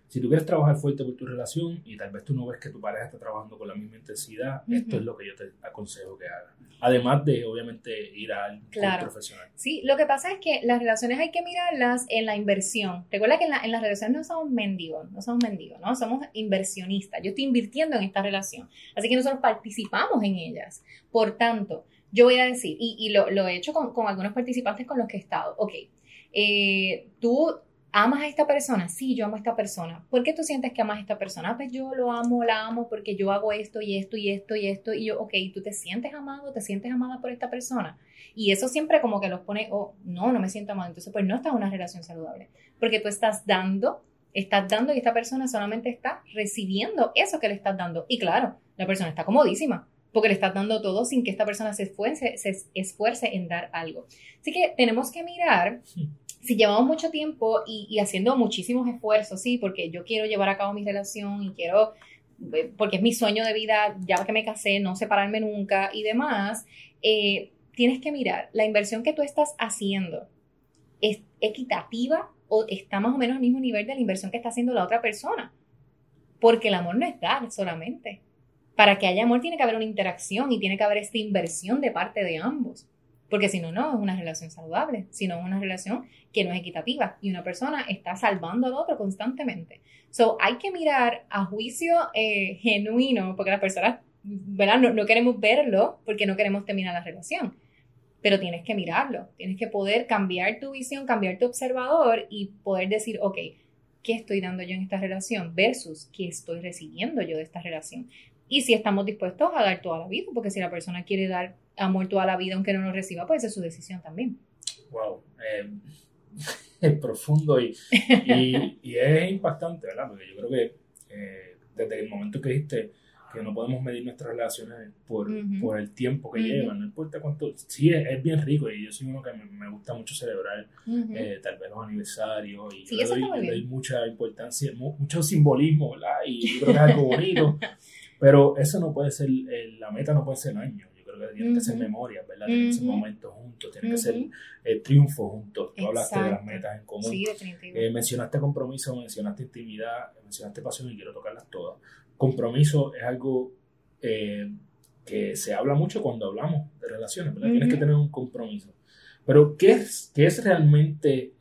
[SPEAKER 1] si tú quieres trabajar fuerte por tu relación y tal vez tú no ves que tu pareja está trabajando con la misma intensidad, esto es lo que yo te aconsejo que hagas. Además de, obviamente, ir al claro. profesional.
[SPEAKER 2] Sí, lo que pasa es que las relaciones hay que mirarlas en la inversión. Recuerda que en, en las relaciones no somos mendigos, no somos mendigos, ¿no? Somos inversionistas. Yo estoy invirtiendo en esta relación. Así que nosotros participamos en ellas. Por tanto, yo voy a decir, y, lo, he hecho con, algunos participantes con los que he estado, ok, eh, tú ¿Amas a esta persona? Sí, yo amo a esta persona. ¿Por qué tú sientes que amas a esta persona? Ah, pues yo lo amo, la amo porque yo hago esto y esto y esto y esto. Y yo, ok, ¿tú te sientes amado? ¿Te sientes amada por esta persona? Y eso siempre como que los pone, oh, no, no me siento amado. Entonces, pues no estás en una relación saludable. Porque tú estás dando, estás dando y esta persona solamente está recibiendo eso que le estás dando. Y claro, la persona está comodísima porque le estás dando todo sin que esta persona se esfuerce, se esfuerce en dar algo. Así que tenemos que mirar si llevamos mucho tiempo y, haciendo muchísimos esfuerzos, sí, porque yo quiero llevar a cabo mi relación y quiero, eh, porque es mi sueño de vida, ya que me casé, no separarme nunca y demás, eh, tienes que mirar, la inversión que tú estás haciendo es equitativa o está más o menos al mismo nivel de la inversión que está haciendo la otra persona. Porque el amor no es dar solamente. Para que haya amor tiene que haber una interacción y tiene que haber esta inversión de parte de ambos. Porque si no, no es una relación saludable, sino una relación que no es equitativa y una persona está salvando al otro constantemente. So, hay que mirar a juicio eh, genuino, porque las personas, ¿verdad? No, no queremos verlo porque no queremos terminar la relación. Pero tienes que mirarlo, tienes que poder cambiar tu visión, cambiar tu observador y poder decir, ok, ¿qué estoy dando yo en esta relación versus qué estoy recibiendo yo de esta relación? Y si estamos dispuestos a dar toda la vida, porque si la persona quiere dar amor toda la vida aunque no lo reciba, pues esa es su decisión también.
[SPEAKER 1] Wow. Eh, *laughs* es profundo y, y, es impactante, ¿verdad? Porque yo creo que eh, desde el momento que dijiste que no podemos medir nuestras relaciones por, por el tiempo que llevan, no importa cuánto, sí es, bien rico y yo soy uno que me, gusta mucho celebrar eh, tal vez los aniversarios y
[SPEAKER 2] sí,
[SPEAKER 1] le, doy, mucha importancia, mucho simbolismo, ¿verdad? Y yo creo que es algo bonito, *laughs* pero eso no puede ser, la meta no puede ser el año tienen que ser memorias, ¿verdad? Tienen que ser momentos juntos, tienen que ser eh, triunfos juntos. Tú hablaste de las metas en común.
[SPEAKER 2] Sí,
[SPEAKER 1] definitivamente. Eh, mencionaste compromiso, mencionaste intimidad, mencionaste pasión y quiero tocarlas todas. Compromiso es algo eh, que se habla mucho cuando hablamos de relaciones, ¿verdad? Tienes que tener un compromiso. Pero, ¿qué es, qué es realmente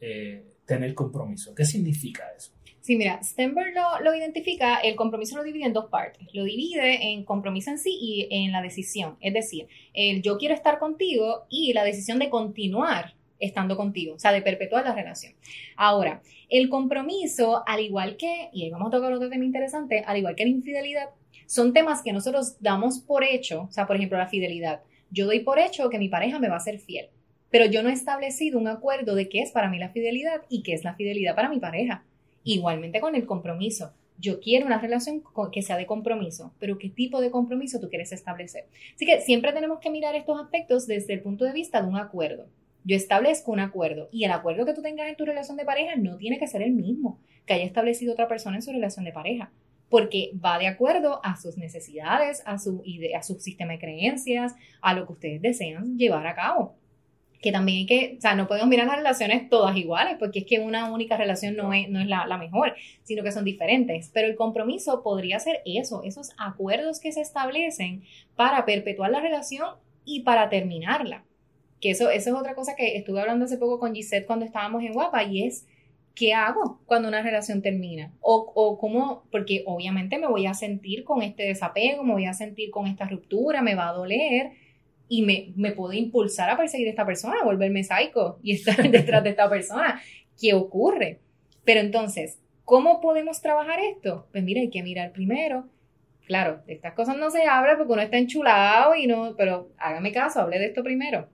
[SPEAKER 1] tener compromiso? ¿Qué significa eso?
[SPEAKER 2] Sí, mira, Stenberg lo, identifica, el compromiso lo divide en dos partes. Lo divide en compromiso en sí y en la decisión. Es decir, el yo quiero estar contigo y la decisión de continuar estando contigo, o sea, de perpetuar la relación. Ahora, el compromiso, al igual que, y ahí vamos a tocar otro tema interesante, al igual que la infidelidad, son temas que nosotros damos por hecho, o sea, por ejemplo, la fidelidad. Yo doy por hecho que mi pareja me va a ser fiel, pero yo no he establecido un acuerdo de qué es para mí la fidelidad y qué es la fidelidad para mi pareja. Igualmente con el compromiso. Yo quiero una relación que sea de compromiso, pero ¿qué tipo de compromiso tú quieres establecer? Así que siempre tenemos que mirar estos aspectos desde el punto de vista de un acuerdo. Yo establezco un acuerdo y el acuerdo que tú tengas en tu relación de pareja no tiene que ser el mismo que haya establecido otra persona en su relación de pareja, porque va de acuerdo a sus necesidades, a su, a su sistema de creencias, a lo que ustedes desean llevar a cabo que también hay que, o sea, no podemos mirar las relaciones todas iguales, porque es que una única relación no es, no es la, mejor, sino que son diferentes. Pero el compromiso podría ser eso, esos acuerdos que se establecen para perpetuar la relación y para terminarla. Que eso, eso es otra cosa que estuve hablando hace poco con Gisette cuando estábamos en Guapa y es, ¿qué hago cuando una relación termina? O, o cómo, porque obviamente me voy a sentir con este desapego, me voy a sentir con esta ruptura, me va a doler y me, me puede impulsar a perseguir a esta persona, a volverme psycho y estar *laughs* detrás de esta persona. ¿Qué ocurre? Pero entonces, ¿cómo podemos trabajar esto? Pues mira, hay que mirar primero. Claro, de estas cosas no se habla porque uno está enchulado y no, pero hágame caso, hable de esto primero.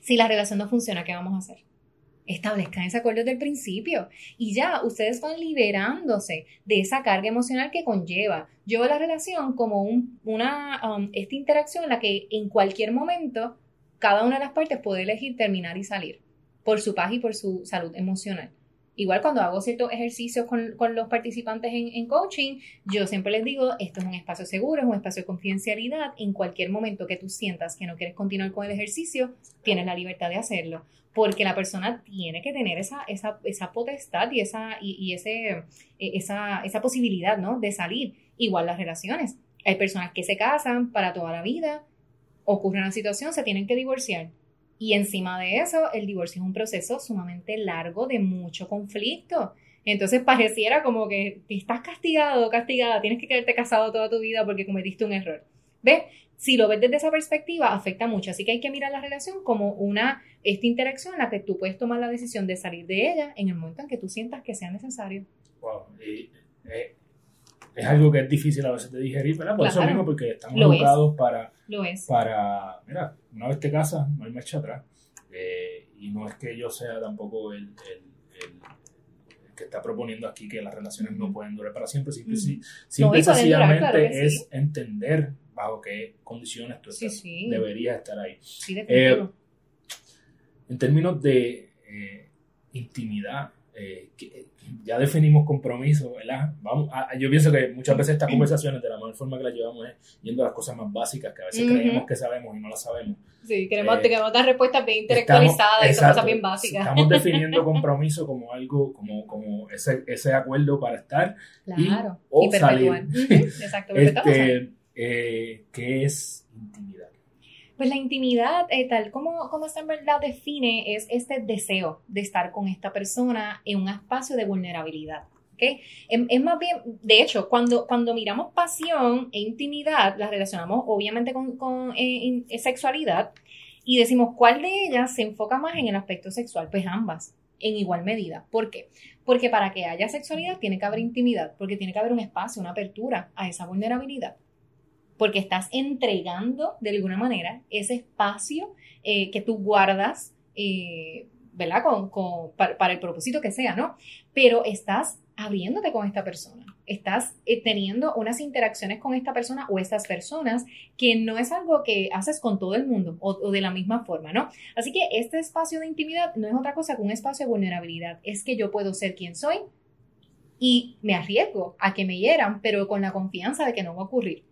[SPEAKER 2] Si la relación no funciona, ¿qué vamos a hacer? Establezcan ese acuerdo desde el principio y ya ustedes van liberándose de esa carga emocional que conlleva. Yo veo la relación como un, una, um, esta interacción en la que en cualquier momento cada una de las partes puede elegir terminar y salir por su paz y por su salud emocional. Igual cuando hago ciertos ejercicios con, los participantes en, coaching, yo siempre les digo, esto es un espacio seguro, es un espacio de confidencialidad. En cualquier momento que tú sientas que no quieres continuar con el ejercicio, tienes la libertad de hacerlo. Porque la persona tiene que tener esa, esa, esa potestad y, esa, y, ese, e, esa, esa posibilidad ¿no? de salir. Igual las relaciones. Hay personas que se casan para toda la vida, ocurre una situación, se tienen que divorciar y encima de eso, el divorcio es un proceso sumamente largo de mucho conflicto. Entonces pareciera como que estás castigado, castigada, tienes que quedarte casado toda tu vida porque cometiste un error. ¿Ves? Si lo ves desde esa perspectiva, afecta mucho. Así que hay que mirar la relación como una, esta interacción en la que tú puedes tomar la decisión de salir de ella en el momento en que tú sientas que sea necesario.
[SPEAKER 1] Wow. Y, eh, es algo que es difícil a veces de digerir, ¿verdad? Por eso mismo, porque estamos educados para,
[SPEAKER 2] Lo es.
[SPEAKER 1] para, mira, una vez te casas, no hay marcha atrás. Eh, y no es que yo sea tampoco el, el- que está proponiendo aquí que las relaciones no pueden durar para siempre. Simple, si- simple
[SPEAKER 2] claro
[SPEAKER 1] sencillamente
[SPEAKER 2] sí.
[SPEAKER 1] es entender bajo qué condiciones tú estás,
[SPEAKER 2] sí.
[SPEAKER 1] deberías estar ahí.
[SPEAKER 2] Sí, definitivo.
[SPEAKER 1] En términos de eh, intimidad, eh, que- ya definimos compromiso, ¿verdad? Vamos a- yo pienso que muchas veces estas conversaciones, de la mejor forma que las llevamos es yendo a las cosas más básicas que a veces creemos que sabemos y no las sabemos.
[SPEAKER 2] sí, queremos,
[SPEAKER 1] eh,
[SPEAKER 2] queremos dar respuestas bien
[SPEAKER 1] Estamos-
[SPEAKER 2] intelectualizadas y cosas bien básicas.
[SPEAKER 1] Estamos definiendo *laughs* compromiso como algo, como, como ese, ese acuerdo para estar.
[SPEAKER 2] Claro.
[SPEAKER 1] o
[SPEAKER 2] Y, perpetuar.
[SPEAKER 1] salir.
[SPEAKER 2] Exacto.
[SPEAKER 1] Este, eh, ¿Qué es intimidad?
[SPEAKER 2] Pues la intimidad, eh, tal como, como Sternberg la define, es este deseo de estar con esta persona en un espacio de vulnerabilidad. ¿ok? Es, es más bien, de hecho, cuando, cuando miramos pasión e intimidad, las relacionamos obviamente con, con, eh, eh, sexualidad y decimos cuál de ellas se enfoca más en el aspecto sexual. Pues ambas, en igual medida. ¿Por qué? Porque para que haya sexualidad tiene que haber intimidad, porque tiene que haber un espacio, una apertura a esa vulnerabilidad porque estás entregando de alguna manera ese espacio eh, que tú guardas, eh, ¿verdad? Con, para el propósito que sea, ¿no? Pero estás abriéndote con esta persona, estás eh, teniendo unas interacciones con esta persona o estas personas que no es algo que haces con todo el mundo o, o de la misma forma, ¿no? Así que este espacio de intimidad no es otra cosa que un espacio de vulnerabilidad, es que yo puedo ser quien soy y me arriesgo a que me hieran, pero con la confianza de que no va a ocurrir.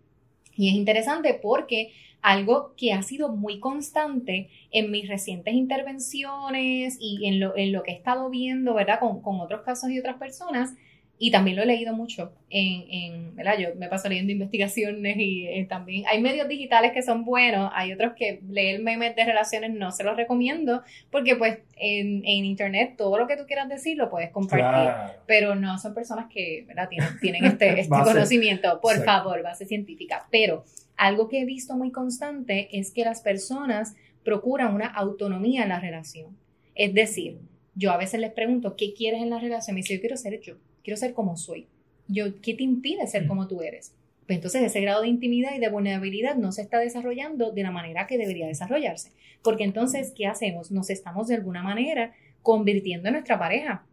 [SPEAKER 2] Y es interesante porque algo que ha sido muy constante en mis recientes intervenciones y en lo, en lo que he estado viendo, ¿verdad? Con, con otros casos y otras personas, y también lo he leído mucho en, en ¿verdad? Yo me paso leyendo investigaciones y eh, también hay medios digitales que son buenos, hay otros que leer memes de relaciones no se los recomiendo, porque pues en, en internet todo lo que tú quieras decir lo puedes compartir
[SPEAKER 1] Claro.
[SPEAKER 2] pero no son personas que ¿verdad? tienen, tienen este, *laughs* este
[SPEAKER 1] Base.
[SPEAKER 2] conocimiento, por
[SPEAKER 1] Exacto.
[SPEAKER 2] favor, base científica. Pero algo que he visto muy constante es que las personas procuran una autonomía en la relación. Es decir, yo a veces les pregunto, ¿qué quieres en la relación? Me dice, yo quiero ser yo, quiero ser como soy. Yo, ¿Qué te impide ser
[SPEAKER 1] Mm.
[SPEAKER 2] como tú eres? Pues entonces ese grado de intimidad y de vulnerabilidad no se está desarrollando de la manera que debería desarrollarse. Porque entonces, ¿qué hacemos? Nos estamos de alguna manera convirtiendo en nuestra pareja.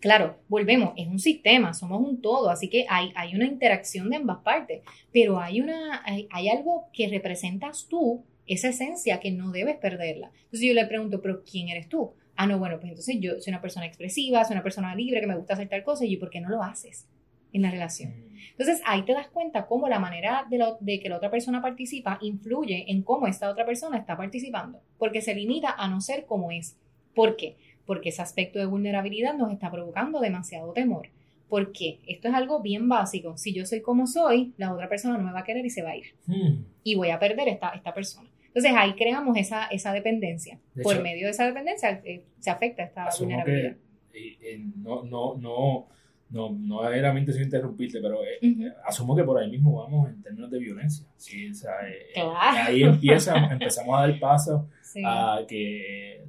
[SPEAKER 2] Claro, volvemos, es un sistema, somos un todo, así que hay, hay una interacción de ambas partes, pero hay, una, hay, hay algo que representas tú, esa esencia que no debes perderla. Entonces yo le pregunto, pero ¿quién eres tú? Ah, no, bueno, pues entonces yo soy una persona expresiva, soy una persona libre, que me gusta hacer tal cosa, y yo, ¿por qué no lo haces en la relación? Entonces ahí te das cuenta cómo la manera de, lo- de que la otra persona participa influye en cómo esta otra persona está participando, porque se limita a no ser como es. ¿Por qué? Porque ese aspecto de vulnerabilidad nos está provocando demasiado temor. ¿Por qué? Esto es algo bien básico. Si yo soy como soy, la otra persona no me va a querer y se va a ir.
[SPEAKER 1] Hmm.
[SPEAKER 2] Y voy a perder esta, esta persona. Entonces ahí creamos esa, esa dependencia.
[SPEAKER 1] De
[SPEAKER 2] Por
[SPEAKER 1] hecho,
[SPEAKER 2] medio de esa dependencia eh, se afecta esta vulnerabilidad.
[SPEAKER 1] que eh, eh, no, no, no, no, no era mi intención interrumpirte, pero eh,
[SPEAKER 2] Ujú.
[SPEAKER 1] asumo que por ahí mismo vamos en términos de violencia. Sí, o sea, eh,
[SPEAKER 2] Claro.
[SPEAKER 1] Ahí empieza, empezamos a dar paso *laughs*
[SPEAKER 2] Sí.
[SPEAKER 1] a que eh,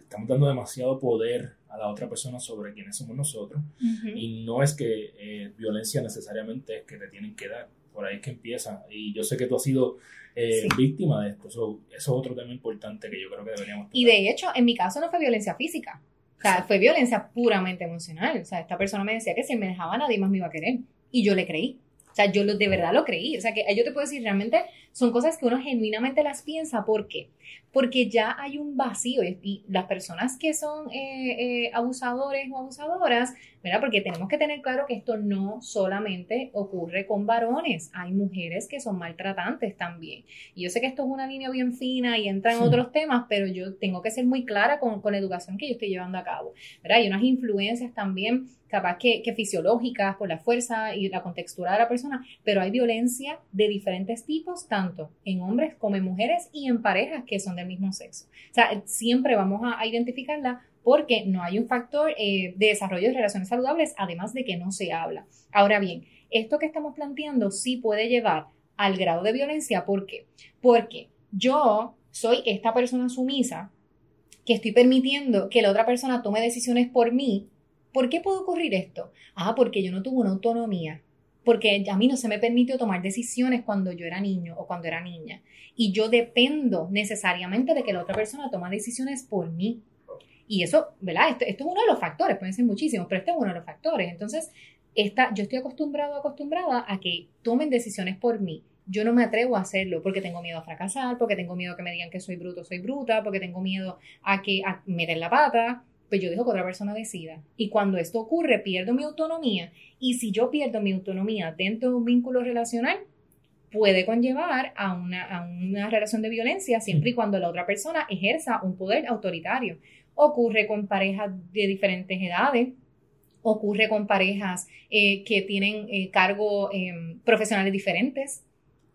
[SPEAKER 1] estamos dando demasiado poder a la otra persona sobre quienes somos nosotros.
[SPEAKER 2] Ujú.
[SPEAKER 1] Y no es que eh, violencia necesariamente es que te tienen que dar. Por ahí es que empieza. Y yo sé que tú has sido eh,
[SPEAKER 2] Sí.
[SPEAKER 1] víctima de esto. So, eso es otro tema importante que yo creo que deberíamos
[SPEAKER 2] Y
[SPEAKER 1] tocar.
[SPEAKER 2] de hecho, en mi caso no fue violencia física. O sea, fue violencia puramente emocional. O sea, esta persona me decía que si me dejaba nadie más me iba a querer. Y yo le creí. O sea, yo lo, de verdad lo creí. O sea, que yo te puedo decir, realmente son cosas que uno genuinamente las piensa. ¿Por qué? Porque ya hay un vacío. Y, las personas que son eh, eh, abusadores o abusadoras, ¿verdad? Porque tenemos que tener claro que esto no solamente ocurre con varones. Hay mujeres que son maltratantes también. Y yo sé que esto es una línea bien fina y entra en
[SPEAKER 1] Sí.
[SPEAKER 2] otros temas, pero yo tengo que ser muy clara con, con la educación que yo estoy llevando a cabo. ¿verdad? Hay unas influencias también, capaz que, que fisiológicas, por la fuerza y la contextura de la persona, pero hay violencia de diferentes tipos, tanto en hombres como en mujeres y en parejas que son del mismo sexo. O sea, siempre vamos a identificarla porque no hay un factor eh, de desarrollo de relaciones saludables, además de que no se habla. Ahora bien, esto que estamos planteando sí puede llevar al grado de violencia. ¿Por qué? Porque yo soy esta persona sumisa que estoy permitiendo que la otra persona tome decisiones por mí. ¿Por qué puede ocurrir esto? Ah, porque yo no tuve una autonomía. Porque a mí no se me permitió tomar decisiones cuando yo era niño o cuando era niña. Y yo dependo necesariamente de que la otra persona tome decisiones por mí. Y eso, ¿verdad? Esto, esto, es uno de los factores, pueden ser muchísimos, pero este es uno de los factores. Entonces, esta, yo estoy acostumbrado, acostumbrada a que tomen decisiones por mí. Yo no me atrevo a hacerlo porque tengo miedo a fracasar, porque tengo miedo a que me digan que soy bruto, soy bruta, porque tengo miedo a que a meter la pata, pues yo dejo que otra persona decida. Y cuando esto ocurre, pierdo mi autonomía. Y si yo pierdo mi autonomía dentro de un vínculo relacional, puede conllevar a una, a una relación de violencia siempre y cuando la otra persona ejerza un poder autoritario. Ocurre con parejas de diferentes edades, ocurre con parejas eh, que tienen eh, cargos em, profesionales diferentes,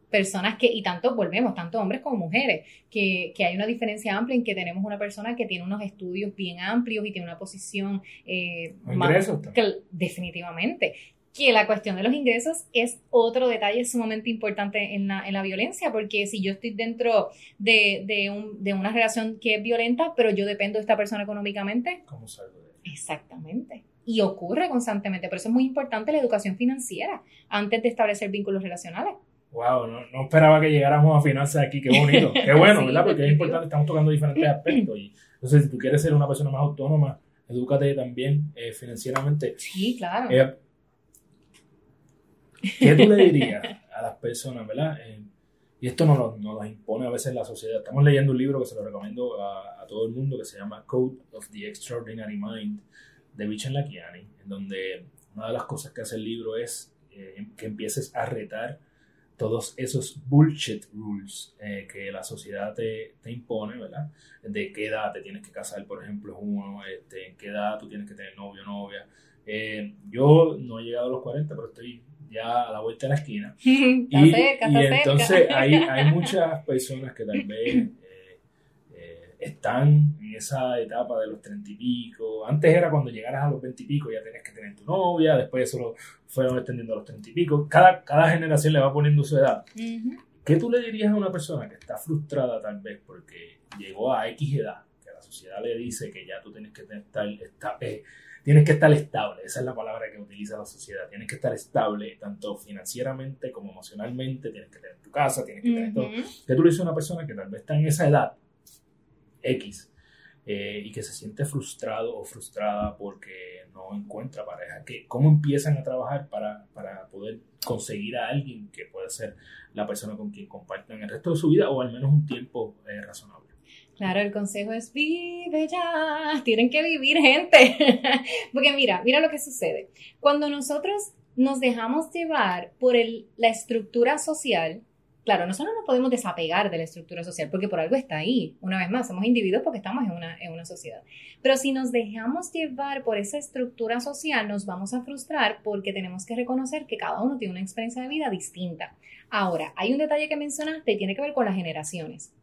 [SPEAKER 2] personas que, y tanto volvemos, tanto hombres como mujeres, que, hay una diferencia amplia en que tenemos una persona que tiene unos estudios bien amplios y tiene una posición
[SPEAKER 1] eh, más,
[SPEAKER 2] que, definitivamente. Que la cuestión de los ingresos es otro detalle sumamente importante en la, en la violencia, porque si yo estoy dentro de, de, un, de una relación que es violenta, pero yo dependo de esta persona económicamente.
[SPEAKER 1] ¿Cómo salgo de
[SPEAKER 2] Exactamente y ocurre constantemente. Por eso es muy importante la educación financiera antes de establecer vínculos relacionales.
[SPEAKER 1] Wow, no, no esperaba que llegáramos a finanzas aquí, qué bonito, *laughs* qué bueno, ¿verdad? Porque es importante, estamos tocando diferentes aspectos. Y entonces, si tú quieres ser una persona más autónoma, edúcate también eh, financieramente.
[SPEAKER 2] Sí, claro.
[SPEAKER 1] Eh, ¿Qué tú le dirías a las personas, verdad? Eh, y esto nos lo, nos impone a veces la sociedad. Estamos leyendo un libro que se lo recomiendo a, a todo el mundo que se llama Code of the Extraordinary Mind de Vichan Lakiani, en donde una de las cosas que hace el libro es que empieces a retar todos esos bullshit rules eh, que la sociedad te, te, impone, ¿verdad? De qué edad te tienes que casar, por ejemplo, es uno, este, en qué edad tú tienes que tener novio o novia. Eh, yo no he llegado a los 40, pero estoy ya a la vuelta de la esquina. *laughs*
[SPEAKER 2] y,
[SPEAKER 1] y entonces hay, *laughs* hay muchas personas que tal vez están en esa etapa de los treinta y pico. Antes era cuando llegaras a los veinte y pico ya tenías que tener tu novia, después eso lo fueron extendiendo a los treinta y pico. Cada, cada generación le va poniendo su edad. ¿Qué tú le dirías a una persona que está frustrada tal vez porque llegó a X edad, que la sociedad le dice que ya tú tienes que estar, eh, tienes que estar estable, esa es la palabra que utiliza la sociedad, tienes que estar estable tanto financieramente como emocionalmente, tienes que tener tu casa, tienes que tener todo. ¿Qué tú le dices a una persona que tal vez está en esa edad X eh, y que se siente frustrado o frustrada porque no encuentra pareja. que ¿Cómo empiezan a trabajar para, para poder conseguir a alguien que pueda ser la persona con quien compartan el resto de su vida o al menos un tiempo eh, razonable?
[SPEAKER 2] Claro, el consejo es vive ya, *laughs* tienen que vivir gente. *laughs* Porque mira, mira lo que sucede. Cuando nosotros nos dejamos llevar por el, la estructura social, Claro, nosotros no podemos desapegar de la estructura social porque por algo está ahí. Una vez más, somos individuos porque estamos en una, en una sociedad. Pero si nos dejamos llevar por esa estructura social, nos vamos a frustrar porque tenemos que reconocer que cada uno tiene una experiencia de vida distinta. Ahora, hay un detalle que mencionaste y tiene que ver con las generaciones.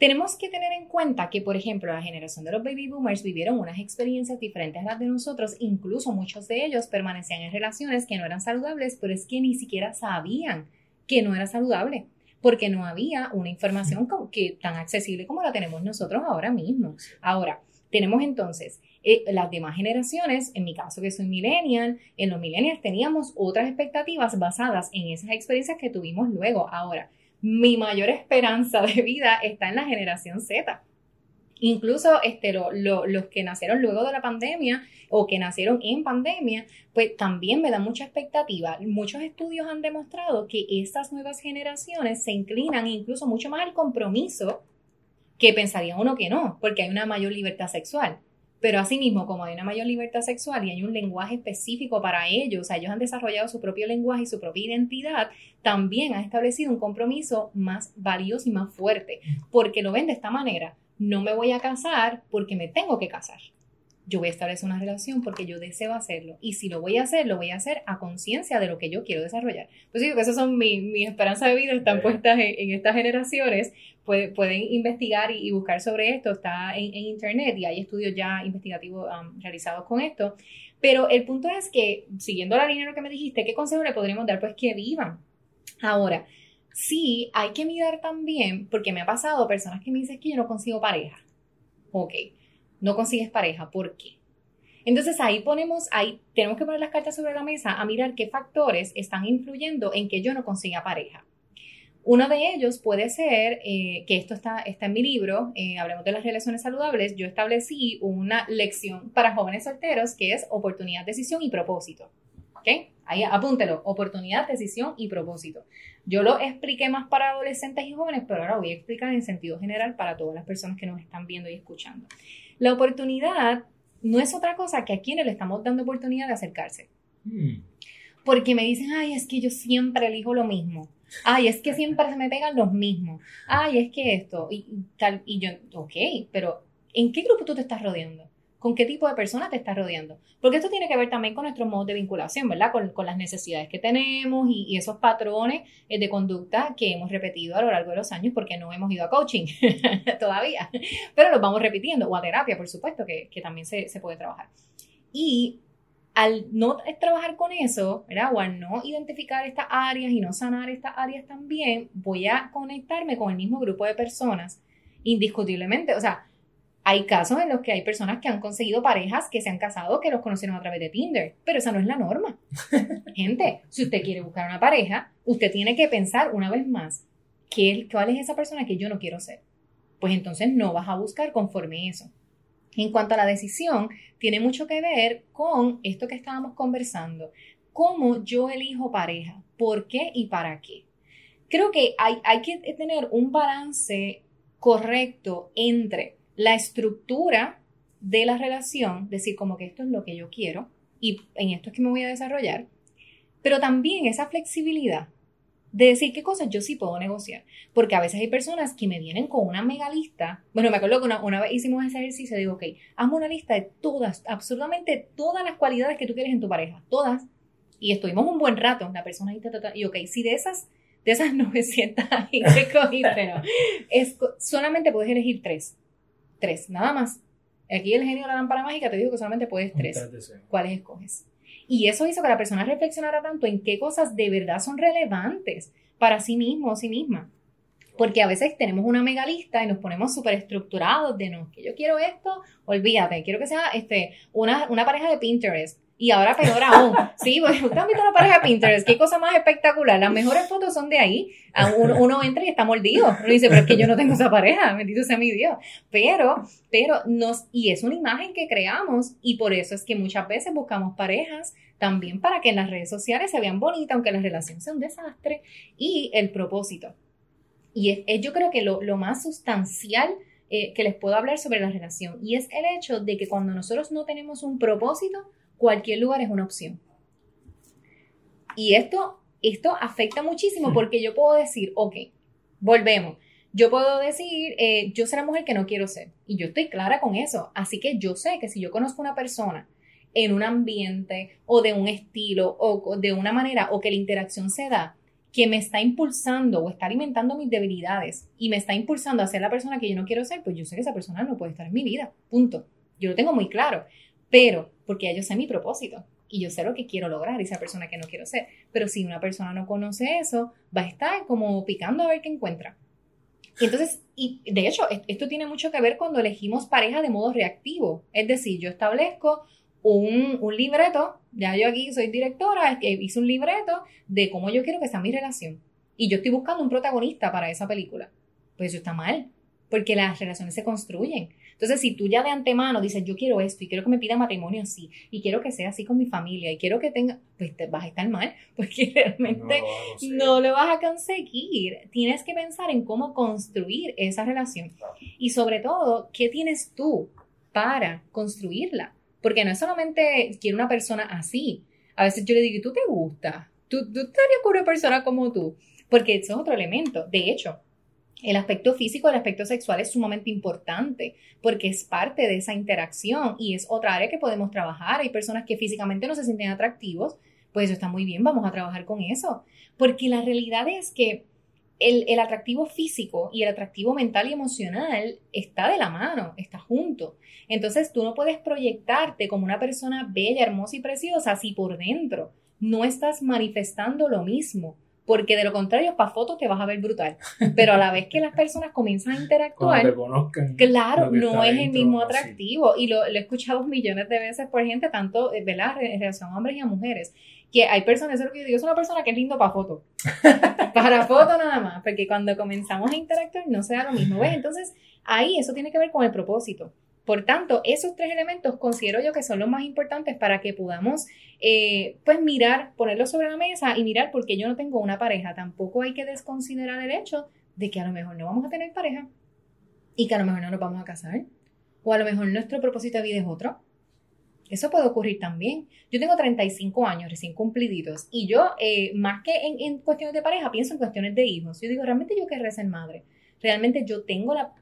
[SPEAKER 2] Tenemos que tener en cuenta que, por ejemplo, la generación de los baby boomers vivieron unas experiencias diferentes a las de nosotros, incluso muchos de ellos permanecían en relaciones que no eran saludables, pero es que ni siquiera sabían que no era saludable, porque no había una información que, tan accesible como la tenemos nosotros ahora mismo. Ahora, tenemos entonces eh, las demás generaciones, en mi caso que soy millennial, en los millennials teníamos otras expectativas basadas en esas experiencias que tuvimos luego. Ahora, mi mayor esperanza de vida está en la generación Z Incluso este, los que nacieron luego de la pandemia o que nacieron en pandemia, pues también me da mucha expectativa. Muchos estudios han demostrado que estas nuevas generaciones se inclinan incluso mucho más al compromiso que pensaría uno que no, porque hay una mayor libertad sexual. Pero asimismo, como hay una mayor libertad sexual y hay un lenguaje específico para ellos, o sea, ellos han desarrollado su propio lenguaje y su propia identidad, también han establecido un compromiso más valioso y más fuerte, porque lo ven de esta manera no me voy a casar porque me tengo que casar. Yo voy a establecer una relación porque yo deseo hacerlo. Y si lo voy a hacer, lo voy a hacer a conciencia de lo que yo quiero desarrollar. Pues digo que esas son mis mi esperanzas de vida, están puestas en, estas generaciones. pueden investigar y, buscar sobre esto. Está en, internet y hay estudios ya investigativos um, realizados con esto. Pero el punto es que, siguiendo la línea de lo que me dijiste, ¿qué consejo le podríamos dar? Pues que vivan. Ahora, sí hay que mirar también, porque me ha pasado personas que me dicen que yo no consigo pareja. Ok, no consigues pareja, ¿por qué? Entonces ahí ponemos, ahí tenemos que poner las cartas sobre la mesa a mirar qué factores están influyendo en que yo no consiga pareja. Uno de ellos puede ser, eh, que esto está, está en mi libro, eh, Hablemos de las relaciones saludables, yo establecí una lección para jóvenes solteros que es oportunidad, decisión y propósito. ¿Ok? Ahí apúntelo, oportunidad, decisión y propósito. Yo lo expliqué más para adolescentes y jóvenes, pero ahora voy a explicar en sentido general para todas las personas que nos están viendo y escuchando. La oportunidad no es otra cosa que a quienes le estamos dando oportunidad de acercarse. Hmm. Porque me dicen, ay, es que yo siempre elijo lo mismo. Ay, es que siempre se me pegan los mismos. Ay, es que esto. Y, tal, y yo, ok, pero ¿en qué grupo tú te estás rodeando? ¿Con qué tipo de personas te estás rodeando? Porque esto tiene que ver también con nuestro modo de vinculación, ¿verdad? Con, las necesidades que tenemos y, esos patrones eh, de conducta que hemos repetido a lo largo de los años porque no hemos ido a coaching *laughs* todavía. Pero los vamos repitiendo, o a terapia, por supuesto, que, también se, se puede trabajar. Y al no trabajar con eso, ¿verdad? O al no identificar estas áreas y no sanar estas áreas también, voy a conectarme con el mismo grupo de personas, indiscutiblemente. O sea, hay casos en los que hay personas que han conseguido parejas que se han casado que los conocieron a través de Tinder, pero esa no es la norma. *laughs* Gente, si usted quiere buscar una pareja, usted tiene que pensar una vez más, ¿qué, ¿cuál es esa persona que yo no quiero ser? Pues entonces no vas a buscar conforme eso. En cuanto a la decisión, tiene mucho que ver con esto que estábamos conversando. ¿Cómo yo elijo pareja? ¿Por qué y para qué? Creo que hay, hay que tener un balance correcto entre la estructura de la relación, decir como que esto es lo que yo quiero y en esto es que me voy a desarrollar, pero también esa flexibilidad de decir qué cosas yo sí puedo negociar. Porque a veces hay personas que me vienen con una mega lista. Bueno, me acuerdo que una, vez hicimos ese ejercicio, digo, ok, hazme una lista de todas, absolutamente todas las cualidades que tú quieres en tu pareja, todas. Y estuvimos un buen rato, la persona ahí, y ok, si de esas, de esas *laughs* 900 que cogiste, no, *laughs* es, solamente puedes elegir tres. Tres, nada más. Aquí el genio de la lámpara mágica te digo que solamente puedes tres. ¿Cuáles escoges? Y eso hizo que la persona reflexionara tanto en qué cosas de verdad son relevantes para sí mismo o sí misma. Porque a veces tenemos una mega lista y nos ponemos súper estructurados de no, que yo quiero esto, olvídate, quiero que sea este, una, una pareja de Pinterest y ahora peor aún. Sí, pues visto la pareja de Pinterest, qué cosa más espectacular. Las mejores fotos son de ahí. Uno, uno entra y está mordido. Uno dice, pero es que yo no tengo esa pareja, bendito sea mi Dios. Pero, pero nos, y es una imagen que creamos y por eso es que muchas veces buscamos parejas también para que en las redes sociales se vean bonitas, aunque la relación sea un desastre. Y el propósito. Y es, yo creo que lo, lo más sustancial eh, que les puedo hablar sobre la relación. Y es el hecho de que cuando nosotros no tenemos un propósito, cualquier lugar es una opción. Y esto, esto afecta muchísimo porque yo puedo decir, ok, volvemos. Yo puedo decir, eh, yo soy la mujer que no quiero ser. Y yo estoy clara con eso. Así que yo sé que si yo conozco una persona en un ambiente o de un estilo o de una manera o que la interacción se da, que me está impulsando o está alimentando mis debilidades y me está impulsando a ser la persona que yo no quiero ser, pues yo sé que esa persona no puede estar en mi vida. Punto. Yo lo tengo muy claro pero porque ya yo sé mi propósito y yo sé lo que quiero lograr, esa persona que no quiero ser. Pero si una persona no conoce eso, va a estar como picando a ver qué encuentra. Y entonces, y de hecho, esto tiene mucho que ver cuando elegimos pareja de modo reactivo. Es decir, yo establezco un, un libreto, ya yo aquí soy directora, hice un libreto de cómo yo quiero que sea mi relación. Y yo estoy buscando un protagonista para esa película. Pues eso está mal, porque las relaciones se construyen. Entonces, si tú ya de antemano dices, yo quiero esto y quiero que me pida matrimonio así, y quiero que sea así con mi familia, y quiero que tenga, pues te vas a estar mal, *laughs* porque realmente no, lo vas a conseguir. Tienes que pensar en cómo construir esa relación. Y sobre todo, ¿qué tienes tú para construirla? Porque no es solamente quiero una persona así. A veces yo le digo, ¿tú te gusta? ¿Tú, tú estarías con una persona como tú? Porque eso es otro elemento. De hecho, el aspecto físico, el aspecto sexual es sumamente importante porque es parte de esa interacción y es otra área que podemos trabajar. Hay personas que físicamente no se sienten atractivos, pues eso está muy bien, vamos a trabajar con eso. Porque la realidad es que el, el, atractivo físico y el atractivo mental y emocional está de la mano, está junto. Entonces tú no puedes proyectarte como una persona bella, hermosa y preciosa si por dentro no estás manifestando lo mismo porque de lo contrario, para fotos te vas a ver brutal. Pero a la vez que las personas comienzan a interactuar,
[SPEAKER 1] te conozcan.
[SPEAKER 2] claro, no es el
[SPEAKER 1] dentro,
[SPEAKER 2] mismo
[SPEAKER 1] así.
[SPEAKER 2] atractivo. Y lo, lo he escuchado millones de veces por gente, tanto, eh, ¿verdad? En relación a hombres y a mujeres. Que hay personas, eso es lo que yo digo, es una persona que es lindo para fotos. *laughs* para fotos nada más. Porque cuando comenzamos a interactuar no se da lo mismo. ¿Ves? Entonces, ahí eso tiene que ver con el propósito. Por tanto, esos tres elementos considero yo que son los más importantes para que podamos, eh, pues, mirar, ponerlos sobre la mesa y mirar porque yo no tengo una pareja. Tampoco hay que desconsiderar el hecho de que a lo mejor no vamos a tener pareja y que a lo mejor no nos vamos a casar. O a lo mejor nuestro propósito de vida es otro. Eso puede ocurrir también. Yo tengo 35 años recién cumpliditos y yo, eh, más que en, cuestiones de pareja, pienso en cuestiones de hijos. Yo digo, realmente yo querré ser madre realmente yo tengo la,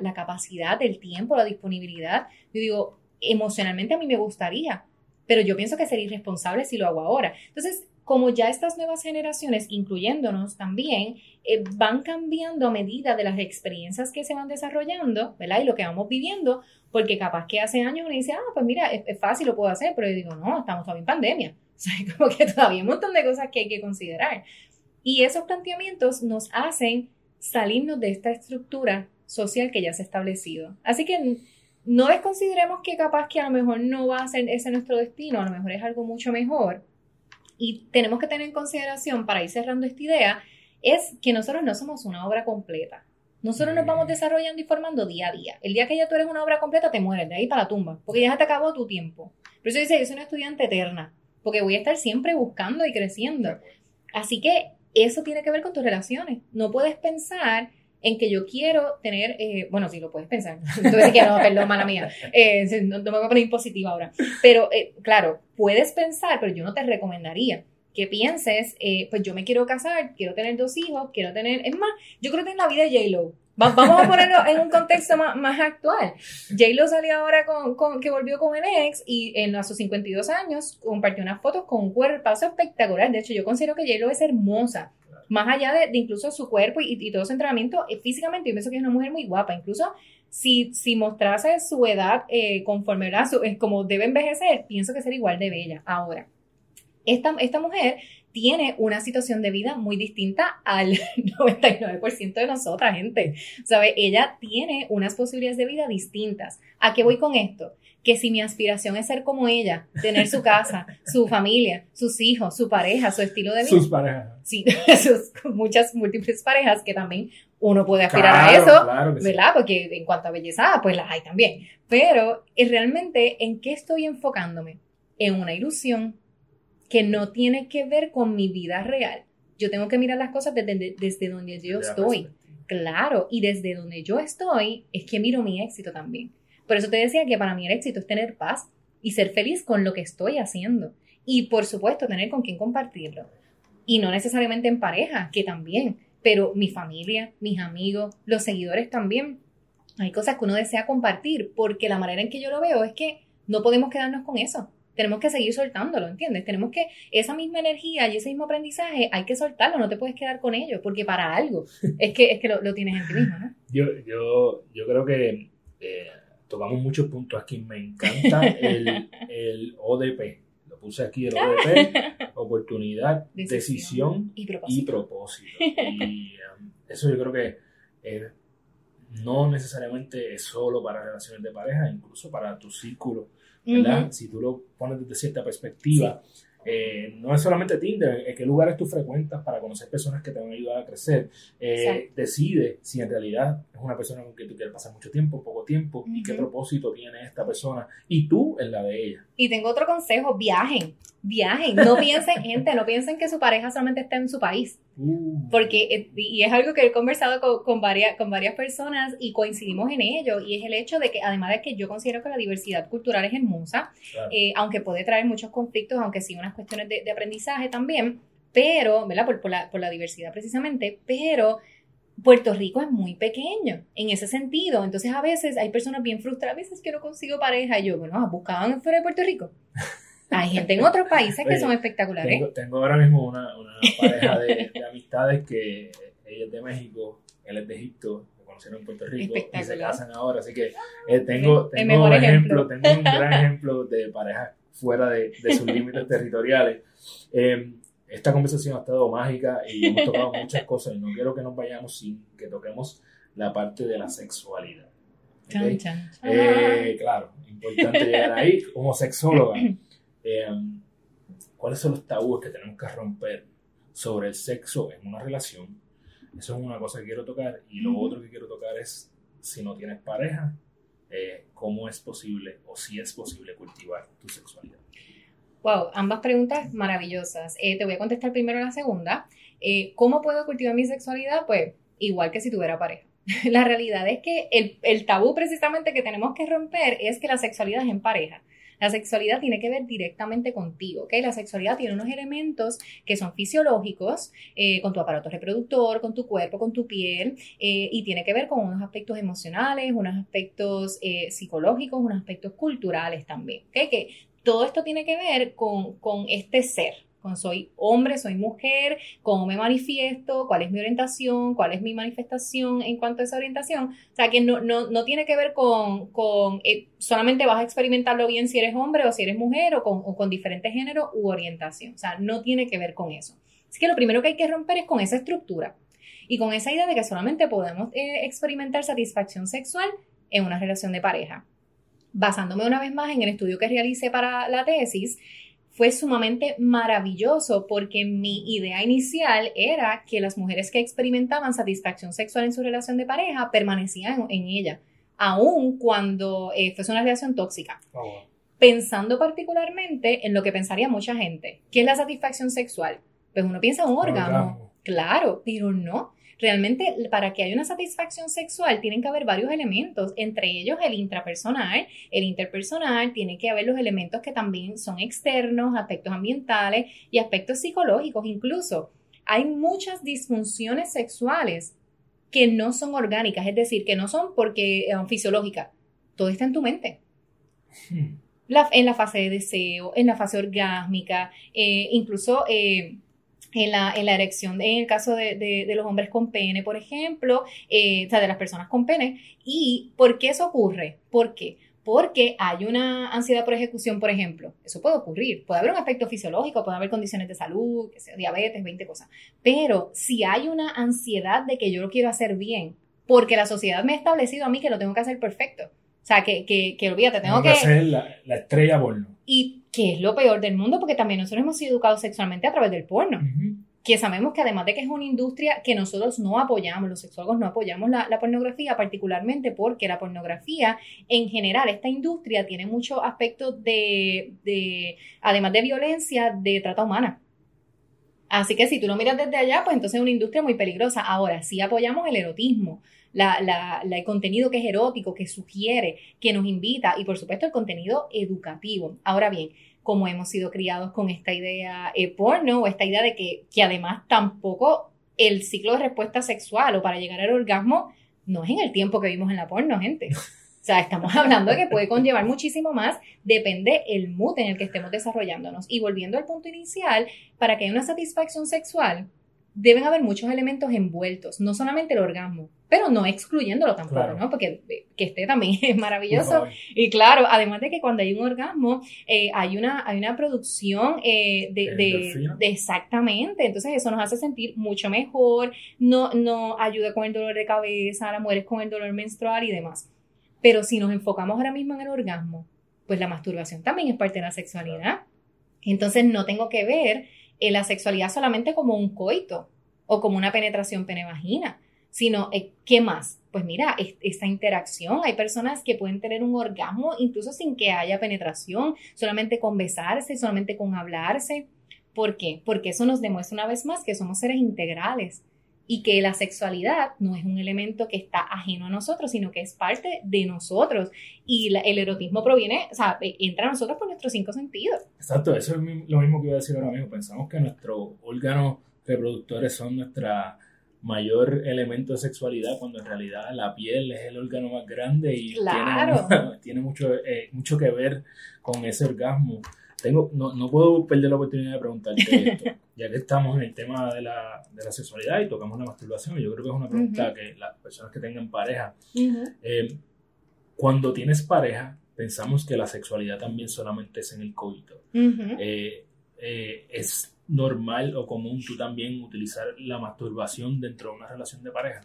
[SPEAKER 2] la, capacidad, el tiempo, la disponibilidad. Yo digo, emocionalmente a mí me gustaría, pero yo pienso que sería irresponsable si lo hago ahora. Entonces, como ya estas nuevas generaciones, incluyéndonos también, eh, van cambiando a medida de las experiencias que se van desarrollando, ¿verdad? Y lo que vamos viviendo, porque capaz que hace años uno dice, ah, pues mira, es, es fácil, lo puedo hacer, pero yo digo, no, estamos todavía en pandemia. *laughs* O sea, como que todavía hay un montón de cosas que hay que considerar. Y esos planteamientos nos hacen salirnos de esta estructura social que ya se ha establecido. Así que no desconsideremos que capaz que a lo mejor no va a ser ese nuestro destino, a lo mejor es algo mucho mejor. Y tenemos que tener en consideración, para ir cerrando esta idea, es que nosotros no somos una obra completa. Nosotros nos vamos desarrollando y formando día a día. El día que ya tú eres una obra completa, te mueres de ahí para la tumba, porque ya te acabó tu tiempo. Por eso dice, yo soy una estudiante eterna, porque voy a estar siempre buscando y creciendo. Así que eso tiene que ver con tus relaciones. No puedes pensar en que yo quiero tener, eh, bueno, sí lo puedes pensar, *laughs* entonces que no, perdón, mala mía, eh, no, me voy a poner impositiva ahora, pero eh, claro, puedes pensar, pero yo no te recomendaría que pienses, pues yo me quiero casar, quiero tener dos hijos, quiero tener, es más, yo creo que en la vida de J-Lo, Vamos a ponerlo en un contexto más, actual. J-Lo salió ahora con, con, que volvió con el ex y a sus 52 años compartió unas fotos con un cuerpazo espectacular. De hecho, yo considero que J-Lo es hermosa. Más allá de, de incluso su cuerpo y, y, todo su entrenamiento, eh, físicamente yo pienso que es una mujer muy guapa. Incluso si, si mostrase su edad eh, conforme ¿verdad? Su, eh, como debe envejecer, pienso que sería igual de bella. Ahora, esta, esta mujer tiene una situación de vida muy distinta al *laughs* 99% de nosotras, gente. ¿Sabe? Ella tiene unas posibilidades de vida distintas. ¿A qué voy con esto? Que si mi aspiración es ser como ella, tener su casa, *laughs* su familia, sus hijos, su pareja, su estilo de vida.
[SPEAKER 1] Sus parejas.
[SPEAKER 2] Sí, *laughs* sus muchas múltiples parejas que también uno puede aspirar claro, a eso, claro ¿verdad? Sí. Porque en cuanto a belleza, pues las hay también. Pero realmente, ¿en qué estoy enfocándome? En una ilusión que no tiene que ver con mi vida real. Yo tengo que mirar las cosas desde, desde donde yo estoy. Claro, y desde donde yo estoy es que miro mi éxito también. Por eso te decía que para mí el éxito es tener paz y ser feliz con lo que estoy haciendo. Y por supuesto, tener con quién compartirlo. Y no necesariamente en pareja, que también, pero mi familia, mis amigos, los seguidores también. Hay cosas que uno desea compartir, porque la manera en que yo lo veo es que no podemos quedarnos con eso tenemos que seguir soltándolo, ¿entiendes? Tenemos que, esa misma energía y ese mismo aprendizaje, hay que soltarlo, no te puedes quedar con ello, porque para algo *laughs* es que, es que lo, lo tienes en ti mismo, ¿no?
[SPEAKER 1] Yo, yo, yo creo que eh, tocamos muchos puntos aquí. Me encanta el, el ODP. Lo puse aquí, el ODP, *laughs* oportunidad, decisión, decisión
[SPEAKER 2] y propósito.
[SPEAKER 1] Y, propósito. y um, eso yo creo que eh, no necesariamente es solo para relaciones de pareja, incluso para tu círculo ¿verdad? Uh -huh. Si tú lo pones desde cierta perspectiva, sí. eh, no es solamente Tinder, en qué lugares tú frecuentas para conocer personas que te van a ayudar a crecer. Eh, decide si en realidad es una persona con quien tú quieres pasar mucho tiempo, poco tiempo, uh -huh. y qué propósito tiene esta persona, y tú en la de ella.
[SPEAKER 2] Y tengo otro consejo, viajen, viajen, no piensen, gente, no piensen que su pareja solamente está en su país.
[SPEAKER 1] Uh.
[SPEAKER 2] Porque, y es algo que he conversado con, con, varias, con varias personas y coincidimos en ello, y es el hecho de que, además de que yo considero que la diversidad cultural es hermosa, claro. eh, aunque puede traer muchos conflictos, aunque sí unas cuestiones de, de aprendizaje también, pero, ¿verdad? Por, por, la, por la diversidad precisamente, pero Puerto Rico es muy pequeño en ese sentido. Entonces, a veces hay personas bien frustradas, a veces que no consigo pareja, y yo, bueno, buscaban fuera de Puerto Rico. Hay gente en otros países que son espectaculares.
[SPEAKER 1] Tengo, tengo ahora mismo una, una pareja de, de, amistades que ella es de México, él es de Egipto, se conocieron en Puerto Rico y se casan ahora. Así que eh, tengo, tengo un ejemplo, ejemplo, tengo un gran ejemplo de parejas fuera de, de sus límites territoriales. Eh, esta conversación ha estado mágica y hemos tocado muchas cosas y no quiero que nos vayamos sin que toquemos la parte de la sexualidad.
[SPEAKER 2] Chan, chan, chan.
[SPEAKER 1] Eh, claro, importante llegar ahí. Como sexóloga, eh, ¿cuáles son los tabúes que tenemos que romper sobre el sexo en una relación? Eso es una cosa que quiero tocar. Y lo otro que quiero tocar es, si no tienes pareja, eh, ¿cómo es posible o si es posible cultivar tu sexualidad?
[SPEAKER 2] Wow, ambas preguntas maravillosas. Eh, te voy a contestar primero la segunda. Eh, ¿Cómo puedo cultivar mi sexualidad? Pues igual que si tuviera pareja. *laughs* La realidad es que el, el tabú precisamente que tenemos que romper es que la sexualidad es en pareja. La sexualidad tiene que ver directamente contigo, ¿ok? La sexualidad tiene unos elementos que son fisiológicos, eh, con tu aparato reproductor, con tu cuerpo, con tu piel, eh, y tiene que ver con unos aspectos emocionales, unos aspectos eh, psicológicos, unos aspectos culturales también, ¿ok? Que todo esto tiene que ver con, con este ser, con soy hombre, soy mujer, cómo me manifiesto, cuál es mi orientación, cuál es mi manifestación en cuanto a esa orientación. O sea, que no, no, no tiene que ver con, con eh, solamente vas a experimentarlo bien si eres hombre o si eres mujer o con, con diferentes géneros u orientación. O sea, no tiene que ver con eso. Así que lo primero que hay que romper es con esa estructura y con esa idea de que solamente podemos eh, experimentar satisfacción sexual en una relación de pareja basándome una vez más en el estudio que realicé para la tesis, fue sumamente maravilloso porque mi idea inicial era que las mujeres que experimentaban satisfacción sexual en su relación de pareja permanecían en ella, aun cuando eh, fuese una relación tóxica. Pensando particularmente en lo que pensaría mucha gente, ¿qué es la satisfacción sexual? Pues uno piensa en un Orgasmo. claro, pero no. Realmente, para que haya una satisfacción sexual, tienen que haber varios elementos, entre ellos el intrapersonal, el interpersonal, tiene que haber los elementos que también son externos, aspectos ambientales y aspectos psicológicos incluso. Hay muchas disfunciones sexuales que no son orgánicas, es decir, que no son porque eh, fisiológicas. Todo está en tu mente.
[SPEAKER 1] Hmm.
[SPEAKER 2] La- en la fase de deseo, en la fase orgásmica, eh, incluso eh, en, la, en la erección, en el caso de, de- de los hombres con pene, por ejemplo, eh, o sea, de las personas con pene. ¿Y por qué eso ocurre? ¿Por qué? Porque hay una ansiedad por ejecución, por ejemplo. Eso puede ocurrir. Puede haber un aspecto fisiológico, puede haber condiciones de salud, que sea, diabetes, 20 cosas. Pero si hay una ansiedad de que yo lo quiero hacer bien, porque la sociedad me ha establecido a mí que lo tengo que hacer perfecto. O sea, que, que, que olvídate, tengo
[SPEAKER 1] Tengo que
[SPEAKER 2] que,
[SPEAKER 1] ser la, la estrella porno.
[SPEAKER 2] y que es lo peor del mundo, porque también nosotros hemos sido educados sexualmente a través del porno. Que sabemos que además de que es una industria que nosotros no apoyamos, los sexólogos no apoyamos la, la pornografía, particularmente porque la pornografía, en general, esta industria tiene muchos aspectos de, de, además de violencia, de trata humana. Así que si tú lo miras desde allá, pues entonces es una industria muy peligrosa. Ahora, sí apoyamos el erotismo, la, el contenido que es erótico, que sugiere, que nos invita y por supuesto el contenido educativo. Ahora bien, como hemos sido criados con esta idea eh, porno o esta idea de que, que además tampoco el ciclo de respuesta sexual o para llegar al orgasmo no es en el tiempo que vimos en la porno, gente. O sea, estamos *laughs* hablando de que puede conllevar muchísimo más, depende el mood en el que estemos desarrollándonos. Y volviendo al punto inicial, para que haya una satisfacción sexual, deben haber muchos elementos envueltos, no solamente el orgasmo, pero no excluyéndolo tampoco,
[SPEAKER 1] Claro.
[SPEAKER 2] ¿no? Porque eh, que esté también *laughs* es maravilloso. Y claro, además de que cuando hay un orgasmo, eh, hay, una, hay una producción eh, de,
[SPEAKER 1] De
[SPEAKER 2] de- exactamente. Entonces eso nos hace sentir mucho mejor, no, no ayuda con el dolor de cabeza, las mujeres con el dolor menstrual y demás. Pero si nos enfocamos ahora mismo en el orgasmo, pues la masturbación también es parte de la sexualidad. Entonces no tengo que ver eh, la sexualidad solamente como un coito o como una penetración pene-vagina, sino eh, ¿qué más? Pues mira, es- esa interacción, hay personas que pueden tener un orgasmo incluso sin que haya penetración, solamente con besarse, solamente con hablarse. ¿Por qué? Porque eso nos demuestra una vez más que somos seres integrales y que la sexualidad no es un elemento que está ajeno a nosotros, sino que es parte de nosotros. Y el erotismo proviene, o sea, eh, entra a nosotros por nuestros cinco sentidos.
[SPEAKER 1] Exacto, eso es lo mismo que iba a decir ahora mismo. Pensamos que nuestros órganos reproductores son nuestra mayor elemento de sexualidad, cuando en realidad la piel es el órgano más grande y
[SPEAKER 2] Claro.
[SPEAKER 1] tiene, *laughs* tiene mucho, eh, mucho que ver con ese orgasmo. Tengo, no, no puedo perder la oportunidad de preguntarte *laughs* esto, ya que estamos en el tema de la, de la sexualidad y tocamos la masturbación. Yo creo que es una pregunta
[SPEAKER 2] Ujú.
[SPEAKER 1] que las personas que tengan pareja eh, cuando tienes pareja, pensamos que la sexualidad también solamente es en el coito.
[SPEAKER 2] Ujú.
[SPEAKER 1] Eh, eh, es normal o común tú también utilizar la masturbación dentro de una relación de pareja?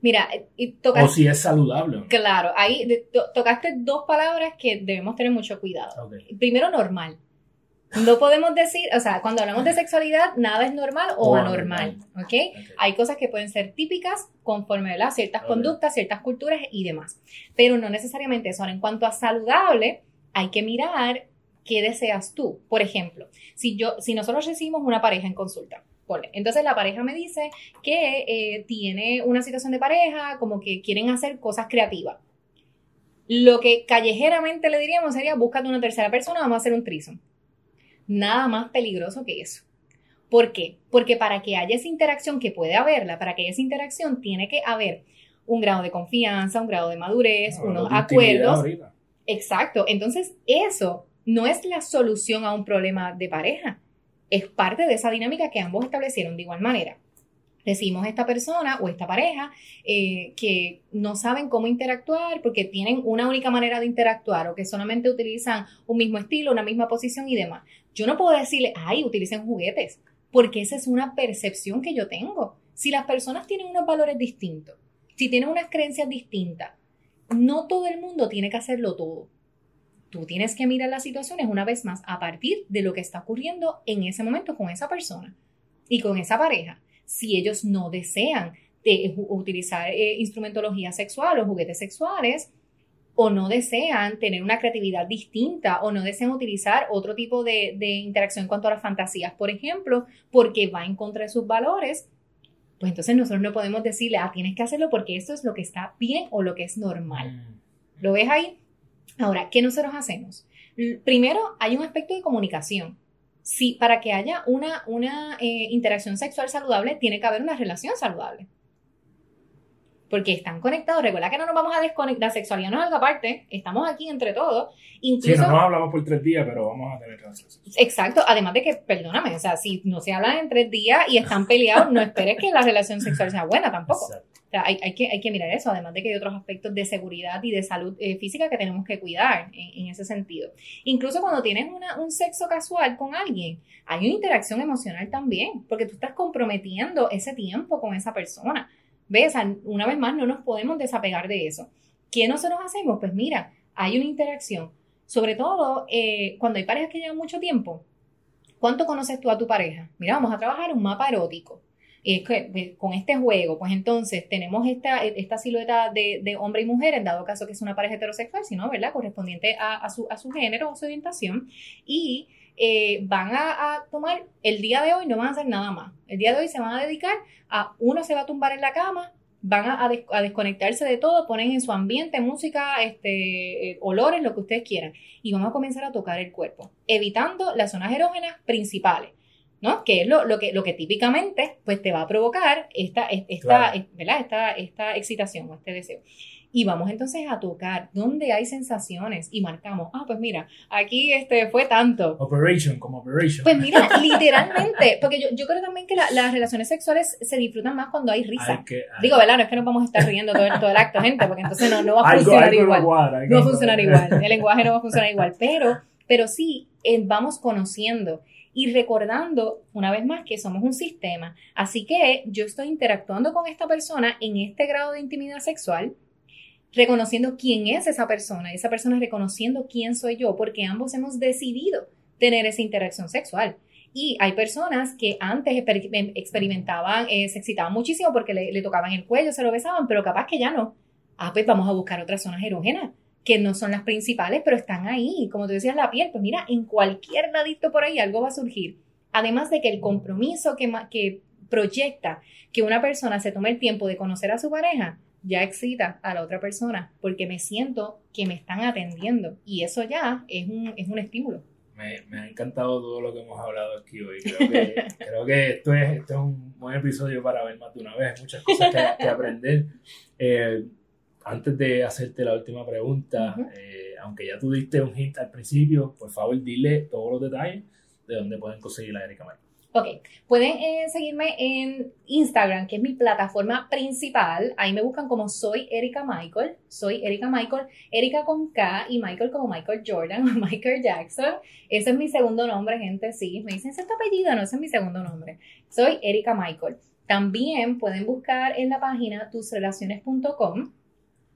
[SPEAKER 2] Mira, y
[SPEAKER 1] tocaste, o si es saludable.
[SPEAKER 2] Claro, ahí tocaste dos palabras que debemos tener mucho cuidado. Primero, normal. No podemos decir, o sea, cuando hablamos de sexualidad, nada es normal o, anormal, ¿ok? Hay cosas que pueden ser típicas conforme a ciertas conductas, ciertas culturas y demás, pero no necesariamente eso. Ahora, en cuanto a saludable, hay que mirar qué deseas tú. Por ejemplo, si, yo, si nosotros recibimos una pareja en consulta, entonces la pareja me dice que eh, tiene una situación de pareja, como que quieren hacer cosas creativas. Lo que callejeramente le diríamos sería, búscate una tercera persona, vamos a hacer un trisom. Nada más peligroso que eso. ¿Por qué? Porque para que haya esa interacción, que puede haberla, para que haya esa interacción tiene que haber un grado de confianza, un grado de madurez, unos acuerdos. Exacto. Entonces, eso no es la solución a un problema de pareja es parte de esa dinámica que ambos establecieron de igual manera. Decimos esta persona o esta pareja eh, que no saben cómo interactuar porque tienen una única manera de interactuar o que solamente utilizan un mismo estilo, una misma posición y demás. Yo no puedo decirle, ay, utilicen juguetes, porque esa es una percepción que yo tengo. Si las personas tienen unos valores distintos, si tienen unas creencias distintas, no todo el mundo tiene que hacerlo todo. Tú tienes que mirar las situaciones una vez más a partir de lo que está ocurriendo en ese momento con esa persona y con esa pareja. Si ellos no desean utilizar eh, instrumentología sexual o juguetes sexuales, o no desean tener una creatividad distinta o no desean utilizar otro tipo de, de, interacción en cuanto a las fantasías, por ejemplo, porque va en contra de sus valores, pues entonces nosotros no podemos decirle, ah, tienes que hacerlo porque esto es lo que está bien o lo que es normal. Mm. ¿Lo ves ahí? Ahora, ¿qué nosotros hacemos? Primero, hay un aspecto de comunicación. Si para que haya una, una eh, interacción sexual saludable, tiene que haber una relación saludable porque están conectados. Recuerda que no nos vamos a desconectar, la sexualidad no es algo aparte, estamos aquí entre todos.
[SPEAKER 1] Incluso, sí, no nos hablamos por tres días, pero vamos a tener relaciones.
[SPEAKER 2] Exacto, además de que, perdóname, o sea, si no se hablan en tres días y están peleados, no esperes que la relación sexual sea buena tampoco. Hay, que, mirar eso, además de que hay otros aspectos de seguridad y de salud eh, física que tenemos que cuidar en, ese sentido. Incluso cuando tienes un sexo casual con alguien, hay una interacción emocional también, porque tú estás comprometiendo ese tiempo con esa persona. ¿Ves? una vez más, no nos podemos desapegar de eso. ¿Qué nosotros hacemos? Pues mira, hay una interacción. Sobre todo eh, cuando hay parejas que llevan mucho tiempo. ¿Cuánto conoces tú a tu pareja? Mira, vamos a trabajar un mapa erótico. Con este juego, pues entonces tenemos esta, esta silueta de, hombre y mujer, en dado caso que es una pareja heterosexual, sino, ¿verdad? Correspondiente a, su, a su género o su orientación. Y eh, van a, tomar el día de hoy, no van a hacer nada más. El día de hoy se van a dedicar a, uno se va a tumbar en la cama, van a, desconectarse de todo, ponen en su ambiente música, este, eh, olores, lo que ustedes quieran, y van a comenzar a tocar el cuerpo, evitando las zonas erógenas principales. ¿No? Que es lo, lo, que, lo que típicamente pues, te va a provocar esta, esta, ¿verdad? esta, esta excitación o este deseo. Y vamos entonces a tocar donde hay sensaciones y marcamos, ah, pues mira, aquí este fue tanto.
[SPEAKER 1] Operation, como operation.
[SPEAKER 2] Pues mira, *laughs* literalmente, porque yo, yo creo también que las relaciones sexuales se disfrutan más cuando hay risa. Digo, ¿verdad? No es que nos vamos a estar riendo todo, todo el acto, gente, porque entonces no, no va a funcionar igual. no va a funcionar igual. El lenguaje no va a funcionar igual. Pero, pero sí, eh, vamos conociendo y recordando una vez más que somos un sistema. Así que yo estoy interactuando con esta persona en este grado de intimidad sexual reconociendo quién es esa persona, esa persona reconociendo quién soy yo, porque ambos hemos decidido tener esa interacción sexual. Y hay personas que antes em, experimentaban, eh, se excitaban muchísimo porque le, tocaban el cuello, se lo besaban, pero capaz que ya no. Ah, pues vamos a buscar otras zonas erógenas, que no son las principales, pero están ahí. Como tú decías, la piel, pues mira, en cualquier ladito por ahí algo va a surgir. Además de que el compromiso que, que proyecta que una persona se tome el tiempo de conocer a su pareja, ya excita a la otra persona porque me siento que me están atendiendo y eso ya es un, es un estímulo.
[SPEAKER 1] Me, me, ha encantado todo lo que hemos hablado aquí hoy. Creo que, *laughs* creo que esto, es, esto es un buen episodio para ver más de una vez, muchas cosas que, que aprender. Eh, antes de hacerte la última pregunta, eh, aunque ya tú diste un hint al principio, por favor dile todos los detalles de dónde pueden conseguir la Erika May.
[SPEAKER 2] Ok, pueden eh, seguirme en Instagram, que es mi plataforma principal. Ahí me buscan como soy Erika Michael. Soy Erika Michael, Erika con K y Michael como Michael Jordan o *laughs* Michael Jackson. Ese es mi segundo nombre, gente. Sí, me dicen, ¿ese es tu apellido? No, ese es mi segundo nombre. Soy Erika Michael. También pueden buscar en la página tusrelaciones.com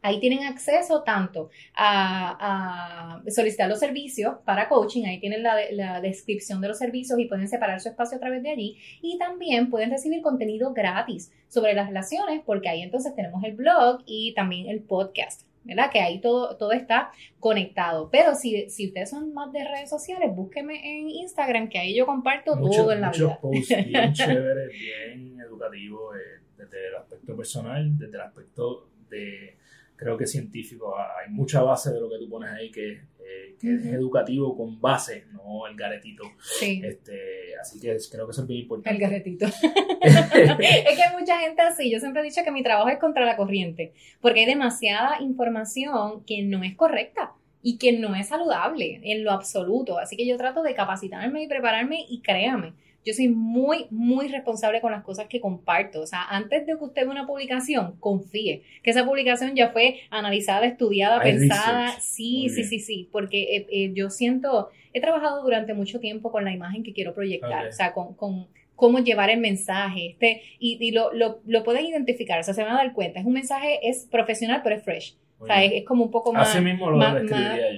[SPEAKER 2] Ahí tienen acceso tanto a, solicitar los servicios para coaching, ahí tienen la, descripción de los servicios y pueden separar su espacio a través de allí. Y también pueden recibir contenido gratis sobre las relaciones, porque ahí entonces tenemos el blog y también el podcast. ¿verdad? Que ahí todo, todo está conectado. Pero si, si ustedes son más de redes sociales, búsqueme en Instagram, que ahí yo comparto todo en la
[SPEAKER 1] muchos posts bien *laughs* chéveres, bien educativos, eh, desde el aspecto personal, desde el aspecto de creo que científico. Hay mucha base de lo que tú pones ahí que, eh, es educativo con base, no el garetito. Sí. Este, así que creo que eso es bien importante.
[SPEAKER 2] El garetito. *laughs* es que hay mucha gente así. Yo siempre he dicho que mi trabajo es contra la corriente, porque hay demasiada información que no es correcta y que no es saludable en lo absoluto. Así que yo trato de capacitarme y prepararme y créame yo soy muy, muy responsable con las cosas que comparto. O sea, antes de que usted vea una publicación, confíe. Que esa publicación ya fue analizada, estudiada, pensada. Sí, sí, sí, sí, porque eh, eh, yo siento, he trabajado durante mucho tiempo con la imagen que quiero proyectar, o sea, con, con cómo llevar el mensaje, este, y, lo, lo, lo, pueden identificar, o sea, se van a dar cuenta, es un mensaje, es profesional, pero es fresh. O sea, es, como un poco más...
[SPEAKER 1] Así mismo lo más,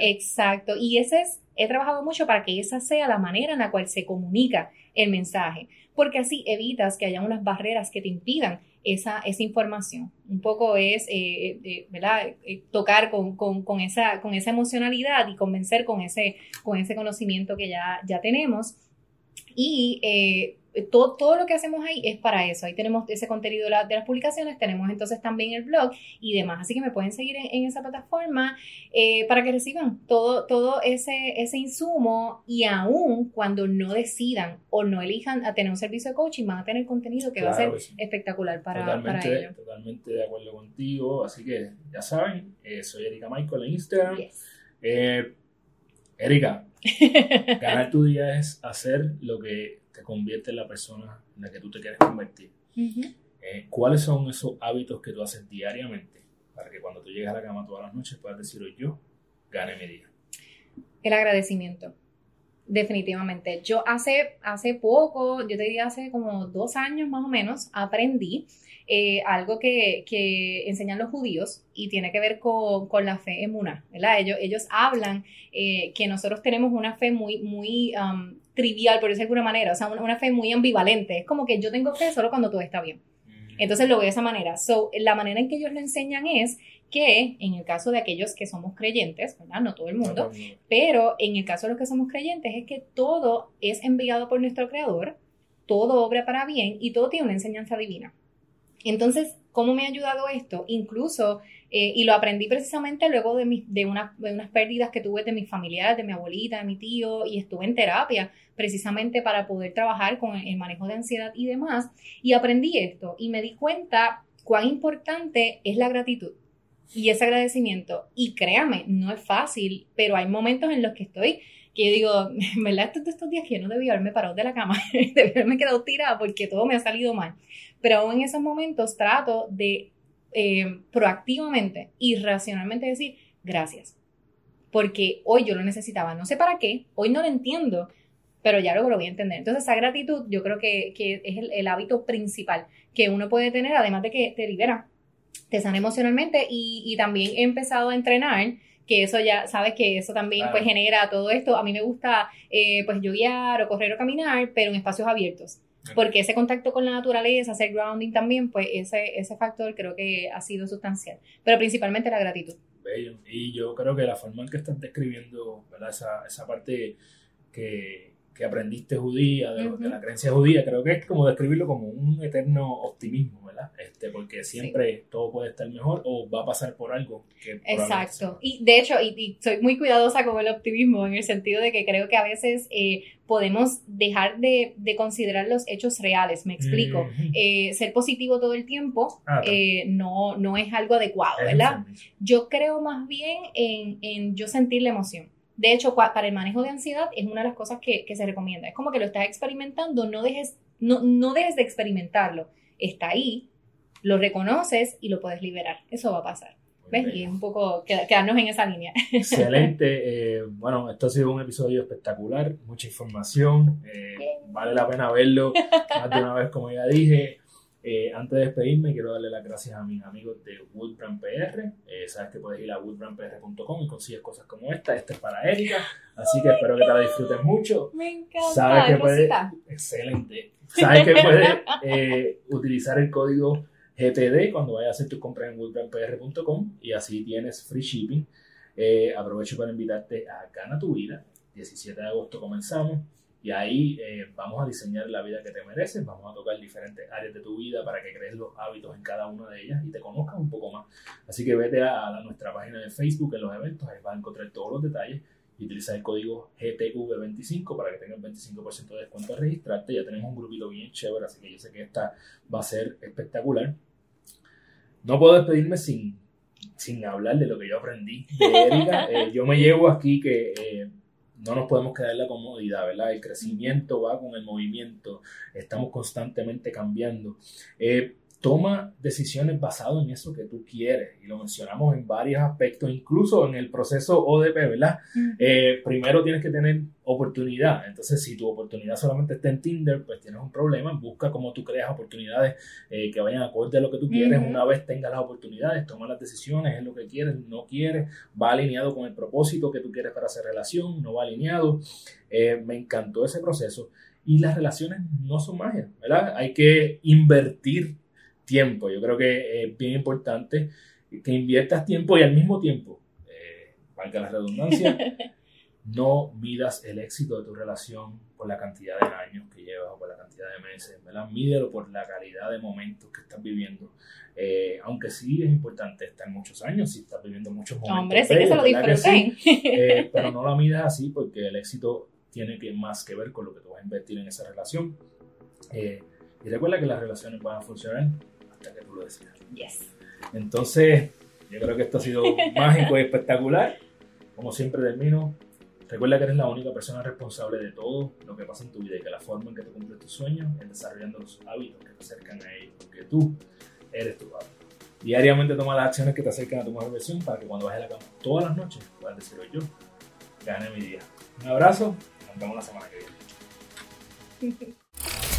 [SPEAKER 2] Exacto, y ese es, he trabajado mucho para que esa sea la manera en la cual se comunica el mensaje, porque así evitas que haya unas barreras que te impidan esa, esa información. Un poco es, eh, eh, ¿verdad? Eh, tocar con, con, con, esa, con esa emocionalidad y convencer con ese, con ese conocimiento que ya, ya tenemos. Y todo, todo lo que hacemos ahí es para eso. Ahí tenemos ese contenido de, las publicaciones, tenemos entonces también el blog y demás. Así que me pueden seguir en, esa plataforma eh, para que reciban todo, todo ese, ese insumo y aún cuando no decidan o no elijan a tener un servicio de coaching, van a tener contenido que va a ser espectacular para,
[SPEAKER 1] totalmente,
[SPEAKER 2] para ellos.
[SPEAKER 1] Totalmente de acuerdo contigo. Así que ya saben, eh, soy Erika Michael en Instagram. Eh, Erika, *laughs* ganar tu día es hacer lo que te convierte en la persona en la que tú te quieres convertir. Eh, ¿Cuáles son esos hábitos que tú haces diariamente para que cuando tú llegues a la cama todas las noches puedas decir, hoy yo gané mi día?
[SPEAKER 2] El agradecimiento. Definitivamente. Yo hace, hace poco, yo te diría hace como dos años más o menos, aprendí eh, algo que, que, enseñan los judíos y tiene que ver con, con la fe en una, ¿verdad? Ellos, ellos hablan eh, que nosotros tenemos una fe muy, muy um, trivial, por decirlo de alguna manera, o sea, una, fe muy ambivalente. Es como que yo tengo fe solo cuando todo está bien. Mm. Entonces lo veo de esa manera. So, la manera en que ellos lo enseñan es que en el caso de aquellos que somos creyentes, ¿verdad? No todo el mundo, pero en el caso de los que somos creyentes es que todo es enviado por nuestro Creador, todo obra para bien y todo tiene una enseñanza divina. Entonces, ¿cómo me ha ayudado esto? Incluso, eh, y lo aprendí precisamente luego de, de, de, unas pérdidas que tuve de mis familiares, de mi abuelita, de mi tío, y estuve en terapia precisamente para poder trabajar con el manejo de ansiedad y demás. Y aprendí esto y me di cuenta cuán importante es la gratitud y ese agradecimiento. Y créame, no es fácil, pero hay momentos en los que estoy que yo digo, *laughs* ¿verdad? Estos, estos días que yo no debía haberme parado de la cama, *laughs* debía haberme quedado tirada porque todo me ha salido mal. Pero aún en esos momentos trato de eh, proactivamente y racionalmente decir gracias. Porque hoy yo lo necesitaba, no sé para qué, hoy no lo entiendo, pero ya luego lo voy a entender. Entonces, esa gratitud yo creo que, que es el, el, hábito principal que uno puede tener, además de que te libera, te sana emocionalmente y, y también he empezado a entrenar que eso ya sabes que eso también pues genera todo esto. A mí me gusta eh, pues guiar o correr o caminar, pero en espacios abiertos. Porque ese contacto con la naturaleza, hacer grounding también, pues ese, ese factor creo que ha sido sustancial. Pero principalmente la gratitud.
[SPEAKER 1] Bello. Y yo creo que la forma en que estás describiendo ¿verdad? Esa, esa parte que, que aprendiste judía, de, la creencia judía, creo que es como describirlo como un eterno optimismo, ¿verdad? Este, porque siempre todo puede estar mejor o va a pasar por algo que...
[SPEAKER 2] Exacto. Y de hecho, y, soy muy cuidadosa con el optimismo en el sentido de que creo que a veces eh, podemos dejar de, considerar los hechos reales, me explico. Eh, ser positivo todo el tiempo ah, eh, no, no es algo adecuado, ¿verdad? Yo creo más bien en, en yo sentir la emoción De hecho, para el manejo de ansiedad es una de las cosas que, se recomienda. Es como que lo estás experimentando, no dejes, no, no dejes de experimentarlo. Está ahí, lo reconoces y lo puedes liberar. Eso va a pasar. ¿Ves? Y es un poco quedarnos en esa línea. *laughs*
[SPEAKER 1] Excelente. Eh, bueno, esto ha sido un episodio espectacular, mucha información. Eh, vale la pena verlo más de una vez, como ya dije. Eh, antes de despedirme, quiero darle las gracias a mis amigos de Woodbrand PR. sabes que puedes ir a woodbrandpr.com y consigues cosas como esta. Esta es para Erika, así que espero que te la disfrutes mucho.
[SPEAKER 2] Me encanta.
[SPEAKER 1] Sabes que puedes, excelente. Sabes que puedes utilizar el código GTD cuando vayas a hacer tu compra en woodbrandpr.com y así tienes free shipping. Eh, aprovecho para invitarte a Gana tu Vida. 17 de agosto comenzamos y ahí eh, vamos a diseñar la vida que te mereces. Vamos a tocar diferentes áreas de tu vida para que crees los hábitos en cada una de ellas y te conozcas un poco más. Así que vete a, nuestra página de Facebook en los eventos, ahí vas a encontrar todos los detalles y utiliza el código GTV25 para que tengas 25% de descuento al registrarte. Ya tenemos un grupito bien chévere, así que yo sé que esta va a ser espectacular. No puedo despedirme sin, sin hablar de lo que yo aprendí de Erika. *laughs* Eh, yo me llevo aquí que eh, no nos podemos quedar en la comodidad, ¿verdad? El crecimiento va con el movimiento, estamos constantemente cambiando. Eh, toma decisiones basadas en eso que tú quieres. Y lo mencionamos en varios aspectos, incluso en el proceso ODP, ¿verdad? Eh, primero tienes que tener oportunidad. Entonces, si tu oportunidad solamente está en Tinder, pues tienes un problema. Busca cómo tú creas oportunidades eh, que vayan acorde a lo que tú quieres. Una vez tengas las oportunidades, toma las decisiones, es lo que quieres, no quieres, va alineado con el propósito que tú quieres para hacer relación, no va alineado. Eh, me encantó ese proceso. Y las relaciones no son magia, ¿verdad? Hay que invertir tiempo. Yo creo que es bien importante que inviertas tiempo y al mismo tiempo, eh, valga la redundancia, *laughs* no midas el éxito de tu relación por la cantidad de años que llevas o por la cantidad de meses, ¿verdad? Mídelo por la calidad de momentos que estás viviendo. Eh, aunque sí es importante estar muchos años, si estás viviendo muchos momentos.
[SPEAKER 2] Hombre, sí que se lo disfruten.
[SPEAKER 1] Eh, *laughs* pero no la midas así porque el éxito tiene que más que ver con lo que tú vas a invertir en esa relación. y recuerda que las relaciones van a funcionar tú lo decías.
[SPEAKER 2] Yes.
[SPEAKER 1] Entonces, yo creo que esto ha sido mágico y espectacular. Como siempre termino, recuerda que eres la única persona responsable de todo lo que pasa en tu vida y que la forma en que tú cumples tus sueños es desarrollando los hábitos que te acercan a ellos, porque tú eres tu padre. Diariamente toma las acciones que te acercan a tu mejor versión para que cuando vayas a la cama todas las noches puedas decir yo gané mi día. Un abrazo y nos vemos la semana que viene. *laughs*